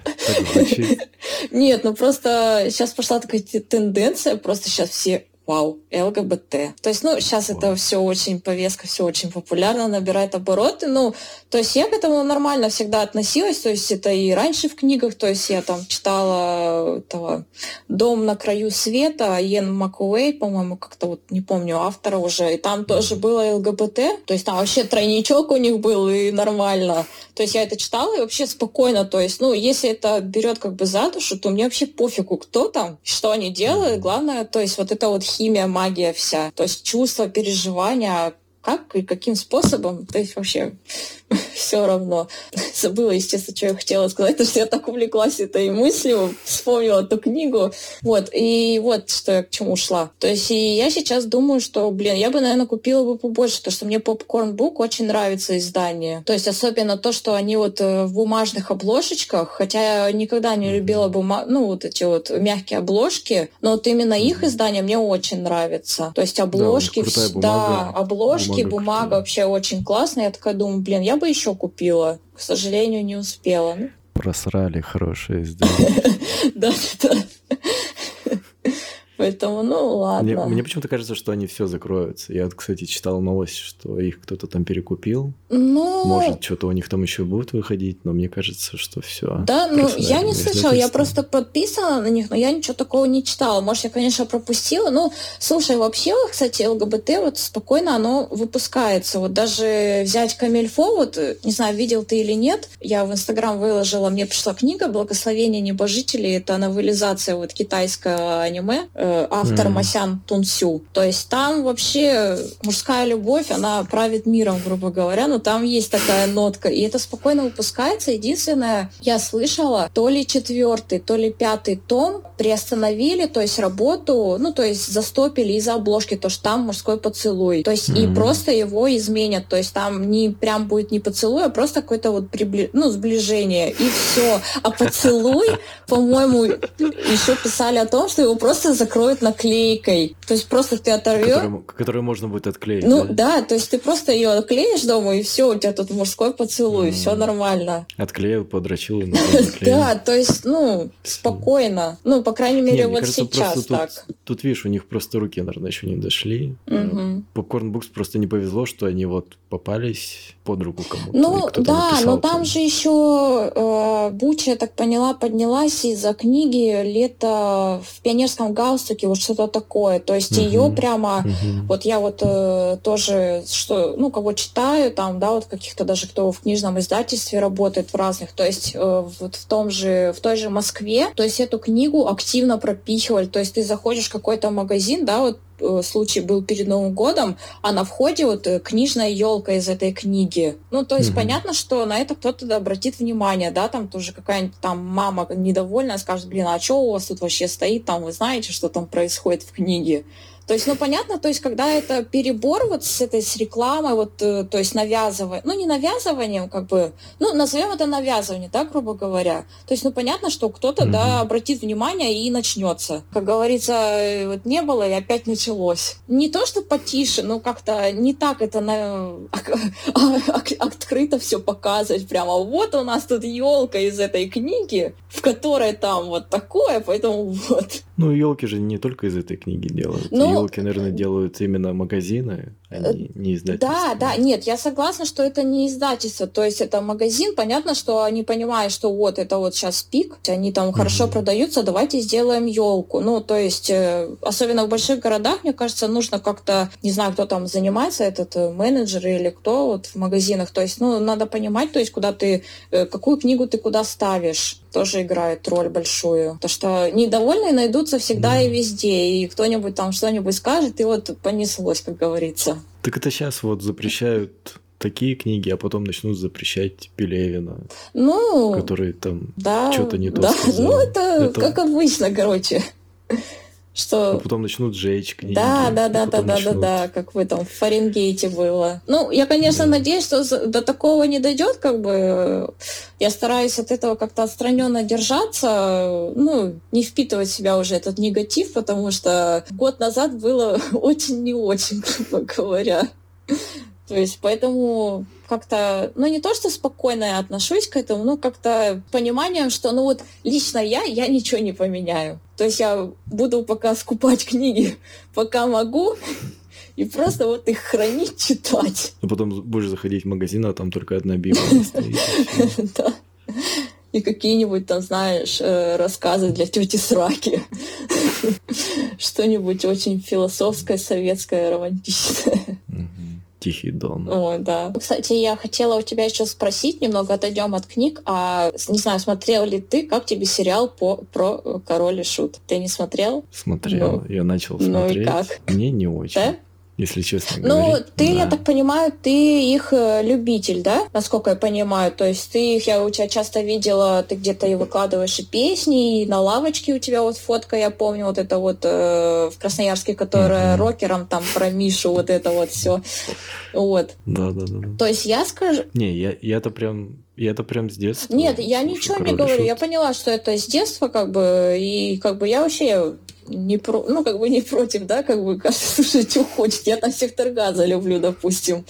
[LAUGHS] Нет, ну просто сейчас пошла такая те- тенденция, просто сейчас все Вау, ЛГБТ. То есть, ну, сейчас это все очень повестка, все очень популярно, набирает обороты. Ну, то есть я к этому нормально всегда относилась. То есть это и раньше в книгах, то есть я там читала этого «Дом на краю света», Йен Макуэй, по-моему, как-то вот не помню автора уже, и там тоже было ЛГБТ. То есть там вообще тройничок у них был, и нормально. То есть я это читала и вообще спокойно. То есть, ну, если это берет как бы за душу, то мне вообще пофигу, кто там, что они делают. Главное, то есть вот это вот химия, магия вся. То есть чувства, переживания, как и каким способом, то есть вообще [LAUGHS] все равно. [LAUGHS] Забыла, естественно, что я хотела сказать, потому что я так увлеклась этой мыслью, вспомнила эту книгу. Вот, и вот что я к чему шла. То есть и я сейчас думаю, что, блин, я бы, наверное, купила бы побольше, потому что мне Popcorn Book очень нравится издание. То есть особенно то, что они вот э, в бумажных обложечках, хотя я никогда не любила бума... ну, вот эти вот мягкие обложки, но вот именно их издание мне очень нравится. То есть обложки, крутая вс- бумага. да, обложки, Бумага бумага, вообще очень классная. Я такая думаю, блин, я бы еще купила. К сожалению, не успела. Просрали хорошее издание. [LAUGHS] Да, да. Поэтому, ну Мне, ладно. мне почему-то кажется, что они все закроются. Я, кстати, читал новость, что их кто-то там перекупил. Ну, Может, что-то у них там еще будет выходить, но мне кажется, что все. Да, ну я не слышала, я просто подписана на них, но я ничего такого не читала. Может, я, конечно, пропустила. Ну, слушай, вообще, кстати, ЛГБТ вот спокойно оно выпускается. Вот даже взять Камильфо, вот, э, не знаю, видел ты или нет, я в Инстаграм выложила, мне пришла книга «Благословение небожителей». Это новелизация вот китайского аниме, автор Мгм. Масян Тунсю. То есть там вообще мужская любовь, она правит миром, грубо говоря, но там есть такая нотка, и это спокойно выпускается. Единственное, я слышала, то ли четвертый, то ли пятый том приостановили, то есть работу, ну, то есть застопили из-за обложки, то что там мужской поцелуй. То есть и Мгм. просто его изменят, то есть там не прям будет не поцелуй, а просто какое-то вот прибли... ну, сближение, и все. А поцелуй, [LAUGHS] по-моему, еще писали о том, что его просто закроют наклейкой. То есть просто ты оторвешь, Которую, которую можно будет отклеить. ну да? да, то есть ты просто ее клеишь дома, и все, у тебя тут мужской поцелуй, все нормально. Отклеил, подрочил. [LAUGHS] Да, то есть, ну, спокойно. Ну, по крайней мере, вот сейчас так. Тут, видишь, у них просто руки, наверное, еще не дошли. Попкорн Букс просто не повезло, что они вот попались под руку кому-то. Ну, да, но там же еще э, Буча, я так поняла, поднялась из-за книги «Лето в пионерском галстуке» вот что-то такое. То есть угу. ее прямо, угу. вот я вот э, тоже, что, ну, кого читаю, там, да, вот каких-то даже, кто в книжном издательстве работает в разных, то есть э, вот в том же, в той же Москве, то есть эту книгу активно пропихивали, то есть ты заходишь в какой-то магазин, да, вот случай был перед Новым годом, а на входе вот э, книжная елка из этой книги. Ну, то есть mm-hmm. понятно, что на это кто-то обратит внимание, да, там тоже какая-нибудь там мама недовольная скажет, блин, а что у вас тут вообще стоит, там вы знаете, что там происходит в книге. То есть, ну, понятно, то есть, когда это перебор вот с этой, с рекламой, вот, э, то есть, навязывание, ну, не навязыванием, как бы, ну, назовем это навязывание, да, грубо говоря. То есть, ну, понятно, что кто-то, mm-hmm. да, обратит внимание и начнется. Как говорится, э, вот не было и опять началось. Не то, что потише, но как-то не так это на... [LAUGHS] открыто все показывать. Прямо вот у нас тут елка из этой книги, в которой там вот такое, поэтому вот. Ну, елки же не только из этой книги делают. Ну, елки, наверное, делают именно магазины, а не, не издательство. Да, да, нет, я согласна, что это не издательство, то есть это магазин, понятно, что они понимают, что вот это вот сейчас пик, они там хорошо угу. продаются, давайте сделаем елку. Ну, то есть, э, особенно в больших городах, мне кажется, нужно как-то, не знаю, кто там занимается, этот э, менеджер или кто вот в магазинах, то есть, ну, надо понимать, то есть, куда ты, какую книгу ты куда ставишь тоже играет роль большую. То, что недовольные найдутся всегда mm. и везде, и кто-нибудь там что-нибудь скажет, и вот понеслось, как говорится. Так это сейчас вот запрещают такие книги, а потом начнут запрещать Пелевина. Ну, который там да, что-то не то да. [LAUGHS] сказал. Ну, это, это как обычно, короче что... А потом начнут жечь книги. Да, да, да, да, да, да, да, как в этом в Фаренгейте было. Ну, я, конечно, да. надеюсь, что до такого не дойдет, как бы я стараюсь от этого как-то отстраненно держаться, ну, не впитывать в себя уже этот негатив, потому что год назад было [LAUGHS] очень не очень, грубо говоря. То есть поэтому как-то, ну не то, что спокойно я отношусь к этому, но как-то пониманием, что ну вот лично я, я ничего не поменяю. То есть я буду пока скупать книги, [LAUGHS] пока могу, и просто вот их хранить, читать. А потом будешь заходить в магазин, а там только одна Библия [LAUGHS] стоит. Да. [LAUGHS] И какие-нибудь там, знаешь, э, рассказы для тети Сраки. Что-нибудь очень философское, советское, романтичное. Тихий Дон. О, да. Кстати, я хотела у тебя еще спросить, немного отойдем от книг, а не знаю, смотрел ли ты, как тебе сериал по, про Король и Шут? Ты не смотрел? Смотрел, ну, я начал смотреть. Ну и как? Мне не очень. Да? Если честно ну, говорить. ты, да. я так понимаю, ты их э, любитель, да? Насколько я понимаю. То есть ты их, я у тебя часто видела, ты где-то и выкладываешь и песни, и на лавочке у тебя вот фотка, я помню, вот это вот э, в Красноярске, которая uh-huh. рокером там про Мишу, вот это вот все. Вот. Да, да, да. То есть я скажу... Не, я, я-то прям я это прям с детства. Нет, я ничего не говорю. Шут. Я поняла, что это с детства, как бы, и как бы я вообще не про, ну, как бы не против, да, как бы каждый [LAUGHS] слушает, что хочет. Я там сектор газа люблю, допустим.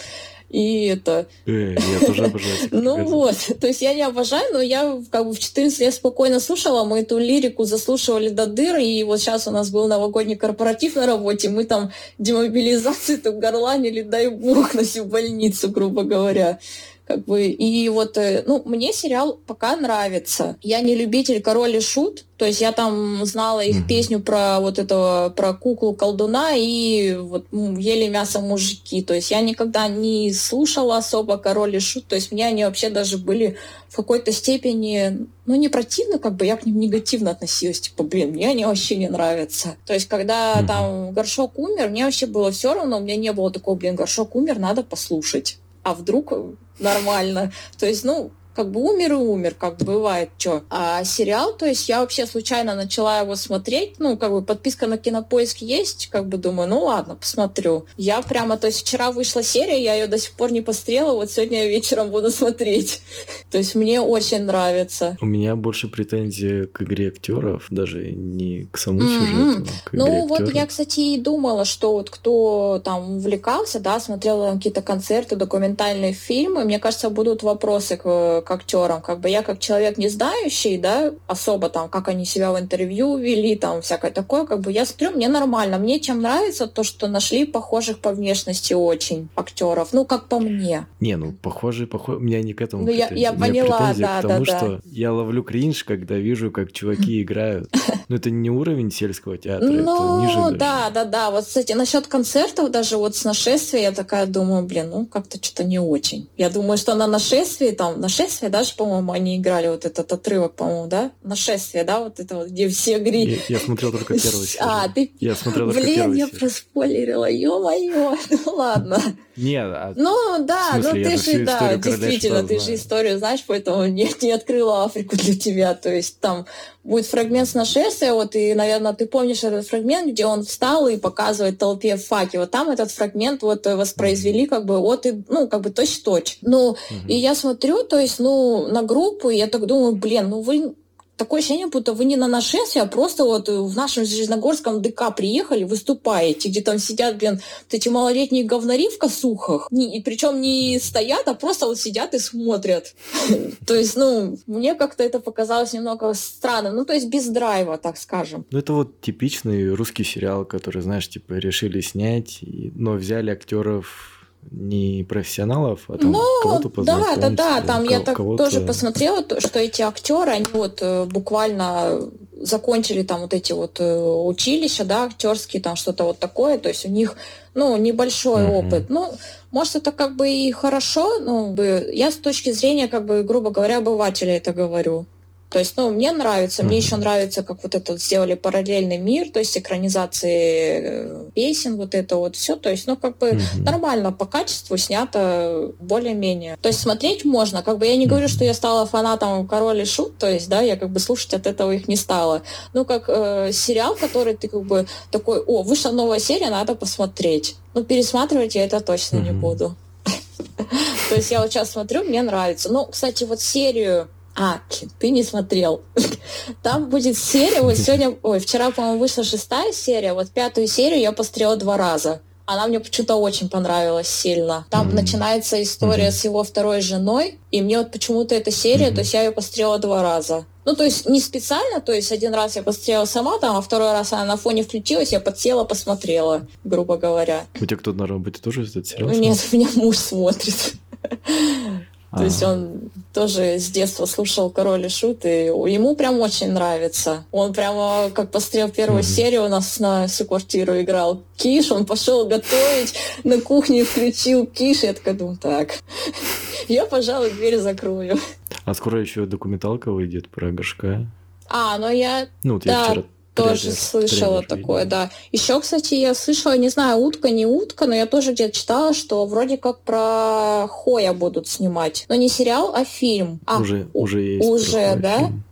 И это... Э, я тоже обожаю [LAUGHS] Ну вот, то есть я не обожаю, но я как бы в 14 лет спокойно слушала, мы эту лирику заслушивали до дыр, и вот сейчас у нас был новогодний корпоратив на работе, мы там демобилизацию-то горланили, дай бог, на всю больницу, грубо говоря. Как бы, и вот, э, ну, мне сериал пока нравится. Я не любитель король и шут, то есть я там знала их mm-hmm. песню про вот этого, про куклу колдуна и вот ели мясо мужики. То есть я никогда не слушала особо король и шут. То есть мне они вообще даже были в какой-то степени, ну, не противно, как бы я к ним негативно относилась. Типа, блин, мне они вообще не нравятся. То есть когда mm-hmm. там горшок умер, мне вообще было все равно, у меня не было такого, блин, горшок умер, надо послушать. А вдруг нормально. То есть, ну, как бы умер и умер, как бывает, что. А сериал, то есть я вообще случайно начала его смотреть, ну, как бы подписка на Кинопоиск есть, как бы думаю, ну ладно, посмотрю. Я прямо, то есть вчера вышла серия, я ее до сих пор не пострела, вот сегодня я вечером буду смотреть. [LAUGHS] то есть мне очень нравится. У меня больше претензии к игре актеров, даже не к самому mm-hmm. сюжету, а к игре Ну, вот я, кстати, и думала, что вот кто там увлекался, да, смотрел какие-то концерты, документальные фильмы, мне кажется, будут вопросы к к актерам. Как бы я как человек не знающий, да, особо там, как они себя в интервью вели, там, всякое такое, как бы я смотрю, мне нормально. Мне чем нравится то, что нашли похожих по внешности очень актеров. Ну, как по мне. Не, ну, похожие, похожие. У меня не к этому Ну, я, я поняла, да, к тому, да, что я ловлю кринж, когда вижу, как чуваки [LAUGHS] играют. Ну, это не уровень сельского театра, ну, это ниже. Ну, да, да, да. Вот, кстати, насчет концертов, даже вот с нашествия, я такая думаю, блин, ну, как-то что-то не очень. Я думаю, что на нашествии, там, нашествие даже, по-моему, они играли вот этот отрывок, по-моему, да? Нашествие, да, вот это вот, где все говорили. Я, я смотрел только [LAUGHS] первую серию. А, ты... Я смотрел только Блин, я серию. проспойлерила, ё-моё, [LAUGHS] ну ладно. Нет, а... Ну, да, ну ты же, да, действительно, ты же историю знаешь, поэтому [LAUGHS] не, не открыла Африку для тебя, то есть там будет фрагмент с нашествия, вот, и, наверное, ты помнишь этот фрагмент, где он встал и показывает толпе факи. Вот там этот фрагмент вот воспроизвели как бы вот и, ну, как бы точь-точь. Ну, mm-hmm. и я смотрю, то есть, ну, на группу, и я так думаю, блин, ну вы такое ощущение, будто вы не на нашествие, а просто вот в нашем Железногорском ДК приехали, выступаете, где там сидят, блин, вот эти малолетние говнари в косухах, и причем не стоят, а просто вот сидят и смотрят. [LAUGHS] То есть, ну, мне как-то это показалось немного странно, ну, то есть без драйва, так скажем. Ну, это вот типичный русский сериал, который, знаешь, типа решили снять, но взяли актеров не профессионалов, а там ну, кого-то Да, да, да, там я так тоже посмотрела, что эти актеры, они вот э, буквально закончили там вот эти вот э, училища, да, актерские, там что-то вот такое, то есть у них, ну, небольшой mm-hmm. опыт. Ну, может, это как бы и хорошо, ну, я с точки зрения, как бы, грубо говоря, обывателя это говорю. То есть, ну, мне нравится, мне еще нравится, как вот это вот сделали параллельный мир, то есть экранизации э, песен, вот это вот все. То есть, ну, как бы mm-hmm. нормально по качеству снято более-менее. То есть смотреть можно. Как бы я не говорю, что я стала фанатом Король и Шут, то есть, да, я как бы слушать от этого их не стала. Ну, как э, сериал, который ты как бы такой, о, вышла новая серия, надо посмотреть. Ну, пересматривать я это точно mm-hmm. не буду. [LAUGHS] То есть я вот сейчас смотрю, мне нравится. Ну, кстати, вот серию а, ты не смотрел. [LAUGHS] Там будет серия, вот сегодня, ой, вчера, по-моему, вышла шестая серия, вот пятую серию я посмотрела два раза. Она мне почему-то очень понравилась сильно. Там mm-hmm. начинается история mm-hmm. с его второй женой, и мне вот почему-то эта серия, mm-hmm. то есть я ее посмотрела два раза. Ну, то есть не специально, то есть один раз я посмотрела сама там, а второй раз она на фоне включилась, я подсела, посмотрела, грубо говоря. У тебя кто-то на работе тоже этот сериал? Нет, у меня муж смотрит. [LAUGHS] То есть он тоже с детства слушал Король и Шут, и ему прям очень нравится. Он прямо, как посмотрел первую mm-hmm. серию, у нас на всю квартиру играл Киш, он пошел готовить, на кухне включил Киш, я такая думаю, так, [LAUGHS] я, пожалуй, дверь закрою. А скоро еще документалка выйдет про горшка. А, ну я... Ну, вот да, я вчера тоже слышала такое, да. Еще, кстати, я слышала, не знаю, утка, не утка, но я тоже где-то читала, что вроде как про Хоя будут снимать. Но не сериал, а фильм. А, уже, уже есть. Уже, да? Фильм.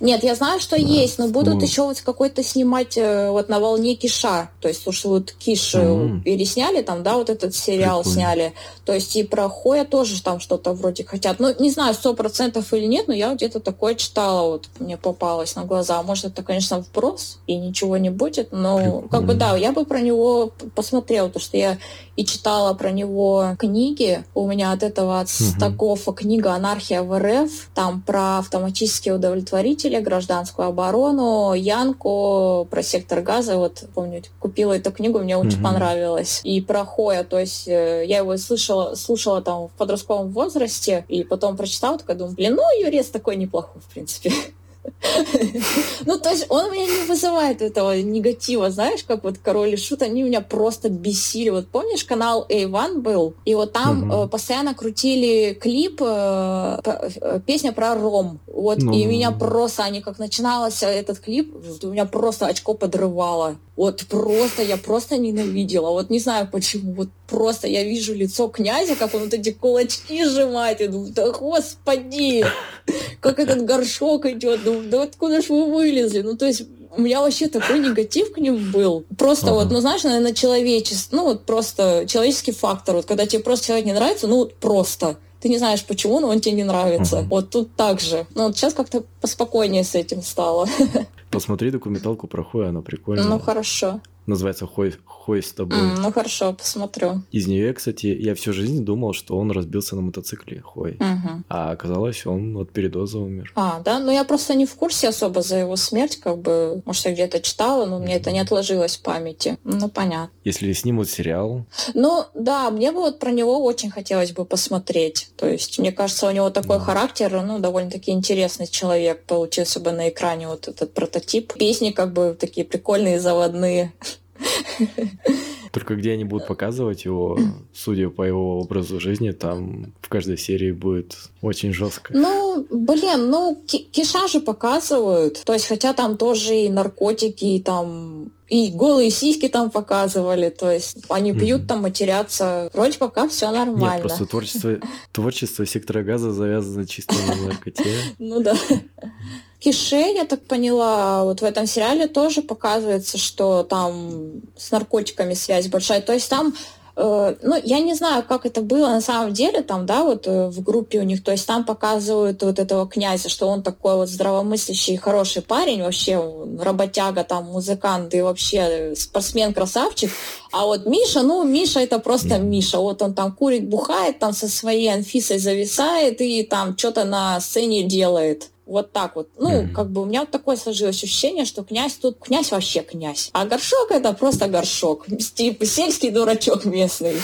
Нет, я знаю, что есть, но будут ну. еще вот какой-то снимать э, вот на волне Киша. То есть, слушай, вот Киш mm-hmm. пересняли там, да, вот этот сериал Прикольно. сняли. То есть и про Хоя тоже там что-то вроде хотят. Ну, не знаю, сто процентов или нет, но я где-то такое читала, вот мне попалось на глаза. Может, это, конечно, вброс, и ничего не будет, но Прикольно. как бы да, я бы про него посмотрела, потому что я и читала про него книги. У меня от этого от угу. Стакофа книга «Анархия в РФ». Там про автоматические удовлетворители, гражданскую оборону, Янку, про сектор газа. Вот помню, купила эту книгу, мне очень угу. понравилось. И про Хоя, то есть э, я его слышала, слушала там в подростковом возрасте, и потом прочитала, такая думаю, блин, ну, Юрец такой неплохой, в принципе. [LAUGHS] [LAUGHS] Ну, то есть он у меня не вызывает этого негатива, знаешь, как вот Король и Шут, они меня просто бесили. Вот помнишь, канал A1 был, и вот там угу. э, постоянно крутили клип, э, э, песня про Ром. Вот, ну... и меня просто, они как начинался этот клип, у меня просто очко подрывало. Вот просто, я просто ненавидела. Вот не знаю почему. Вот просто я вижу лицо князя, как он вот эти кулачки сжимает. И думаю, да господи, как этот горшок идет. Думаю, да откуда ж вы вылезли? Ну, то есть у меня вообще такой негатив к ним был. Просто ага. вот, ну знаешь, наверное, человечество, ну вот просто человеческий фактор. Вот когда тебе просто человек не нравится, ну вот просто ты не знаешь почему, но он тебе не нравится. Uh-huh. Вот тут так же. Но вот сейчас как-то поспокойнее с этим стало. [LAUGHS] Посмотри документалку про Хуя, она прикольная. Ну хорошо. Называется «Хой, Хой с тобой». Mm, ну хорошо, посмотрю. Из нее, кстати, я всю жизнь думал, что он разбился на мотоцикле Хой. Угу. А оказалось, он от передоза умер. А, да? Ну я просто не в курсе особо за его смерть, как бы, может, я где-то читала, но мне это не отложилось в памяти. Ну, понятно. Если снимут сериал... Ну, да, мне бы вот про него очень хотелось бы посмотреть. То есть, мне кажется, у него такой да. характер, ну, довольно-таки интересный человек получился бы на экране вот этот прототип. Песни как бы такие прикольные, заводные. [LAUGHS] Только где они будут показывать его, судя по его образу жизни, там в каждой серии будет очень жестко. Ну, блин, ну, киша же показывают. То есть, хотя там тоже и наркотики, и там и голые сиськи там показывали, то есть они пьют mm-hmm. там, матерятся. Вроде пока все нормально. Нет, просто творчество, творчество сектора газа завязано чисто на наркоте. [LAUGHS] Ну да. Кише, я так поняла, вот в этом сериале тоже показывается, что там с наркотиками связь большая. То есть там Э, ну, я не знаю, как это было на самом деле, там, да, вот э, в группе у них, то есть там показывают вот этого князя, что он такой вот здравомыслящий, хороший парень, вообще работяга, там, музыкант и вообще спортсмен-красавчик, а вот Миша, ну, Миша это просто Миша, вот он там курит, бухает, там со своей Анфисой зависает и там что-то на сцене делает. Вот так вот. Ну, mm-hmm. как бы у меня вот такое сложилось ощущение, что князь тут, князь вообще князь. А горшок это просто горшок. Типа сельский дурачок местный.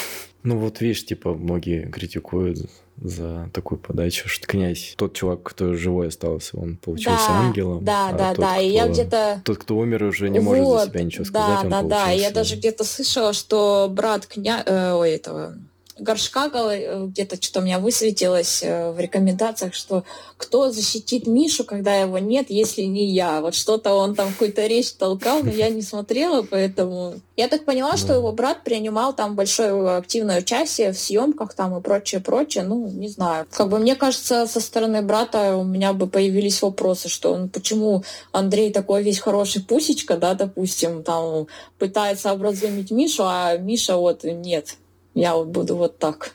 Ну вот видишь, типа многие критикуют за такую подачу, что князь, тот чувак, кто живой остался, он получился да, ангелом. Да, а да, тот, да. Кто, и я где-то... Тот, кто умер, уже не вот, может за себя ничего сказать. Да, да, да. Я даже где-то слышала, что брат кня... э, ой, этого горшка э, где-то что-то у меня высветилось э, в рекомендациях, что кто защитит Мишу, когда его нет, если не я. Вот что-то он там какую-то речь толкал, но я не смотрела, поэтому... Я так поняла, что его брат принимал там большое активное участие в съемках там и прочее, прочее. Ну, не знаю. Как бы мне кажется, со стороны брата у меня бы появились вопросы, что он, почему Андрей такой весь хороший пусечка, да, допустим, там пытается образумить Мишу, а Миша вот нет я вот буду вот так.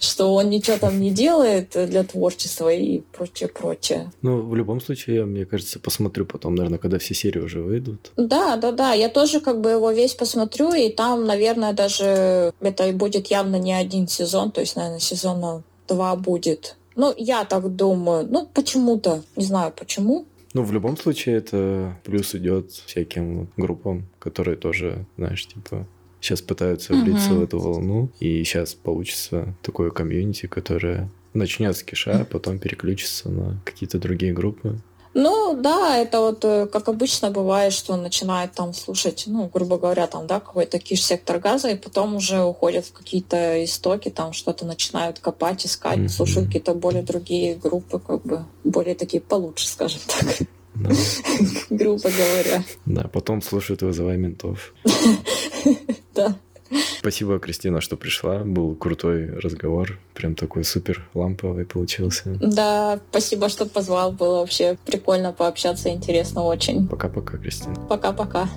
Что он ничего там не делает для творчества и прочее, прочее. Ну, в любом случае, я, мне кажется, посмотрю потом, наверное, когда все серии уже выйдут. Да, да, да. Я тоже как бы его весь посмотрю, и там, наверное, даже это будет явно не один сезон, то есть, наверное, сезона два будет. Ну, я так думаю. Ну, почему-то. Не знаю, почему. Ну, в любом случае, это плюс идет всяким группам, которые тоже, знаешь, типа сейчас пытаются влиться угу. в эту волну, и сейчас получится такое комьюнити, которое начнет с киша, а потом переключится на какие-то другие группы. Ну, да, это вот э, как обычно бывает, что он начинает там слушать, ну, грубо говоря, там, да, какой-то киш-сектор газа, и потом уже уходят в какие-то истоки, там что-то начинают копать, искать, mm-hmm. слушают какие-то более другие группы, как бы, более такие получше, скажем так. Да. [LAUGHS] Грубо говоря. Да, потом слушают «Вызывай ментов». [LAUGHS] Да. Спасибо, Кристина, что пришла. Был крутой разговор. Прям такой супер ламповый получился. Да, спасибо, что позвал. Было вообще прикольно пообщаться, интересно очень. Пока-пока, Кристина. Пока-пока.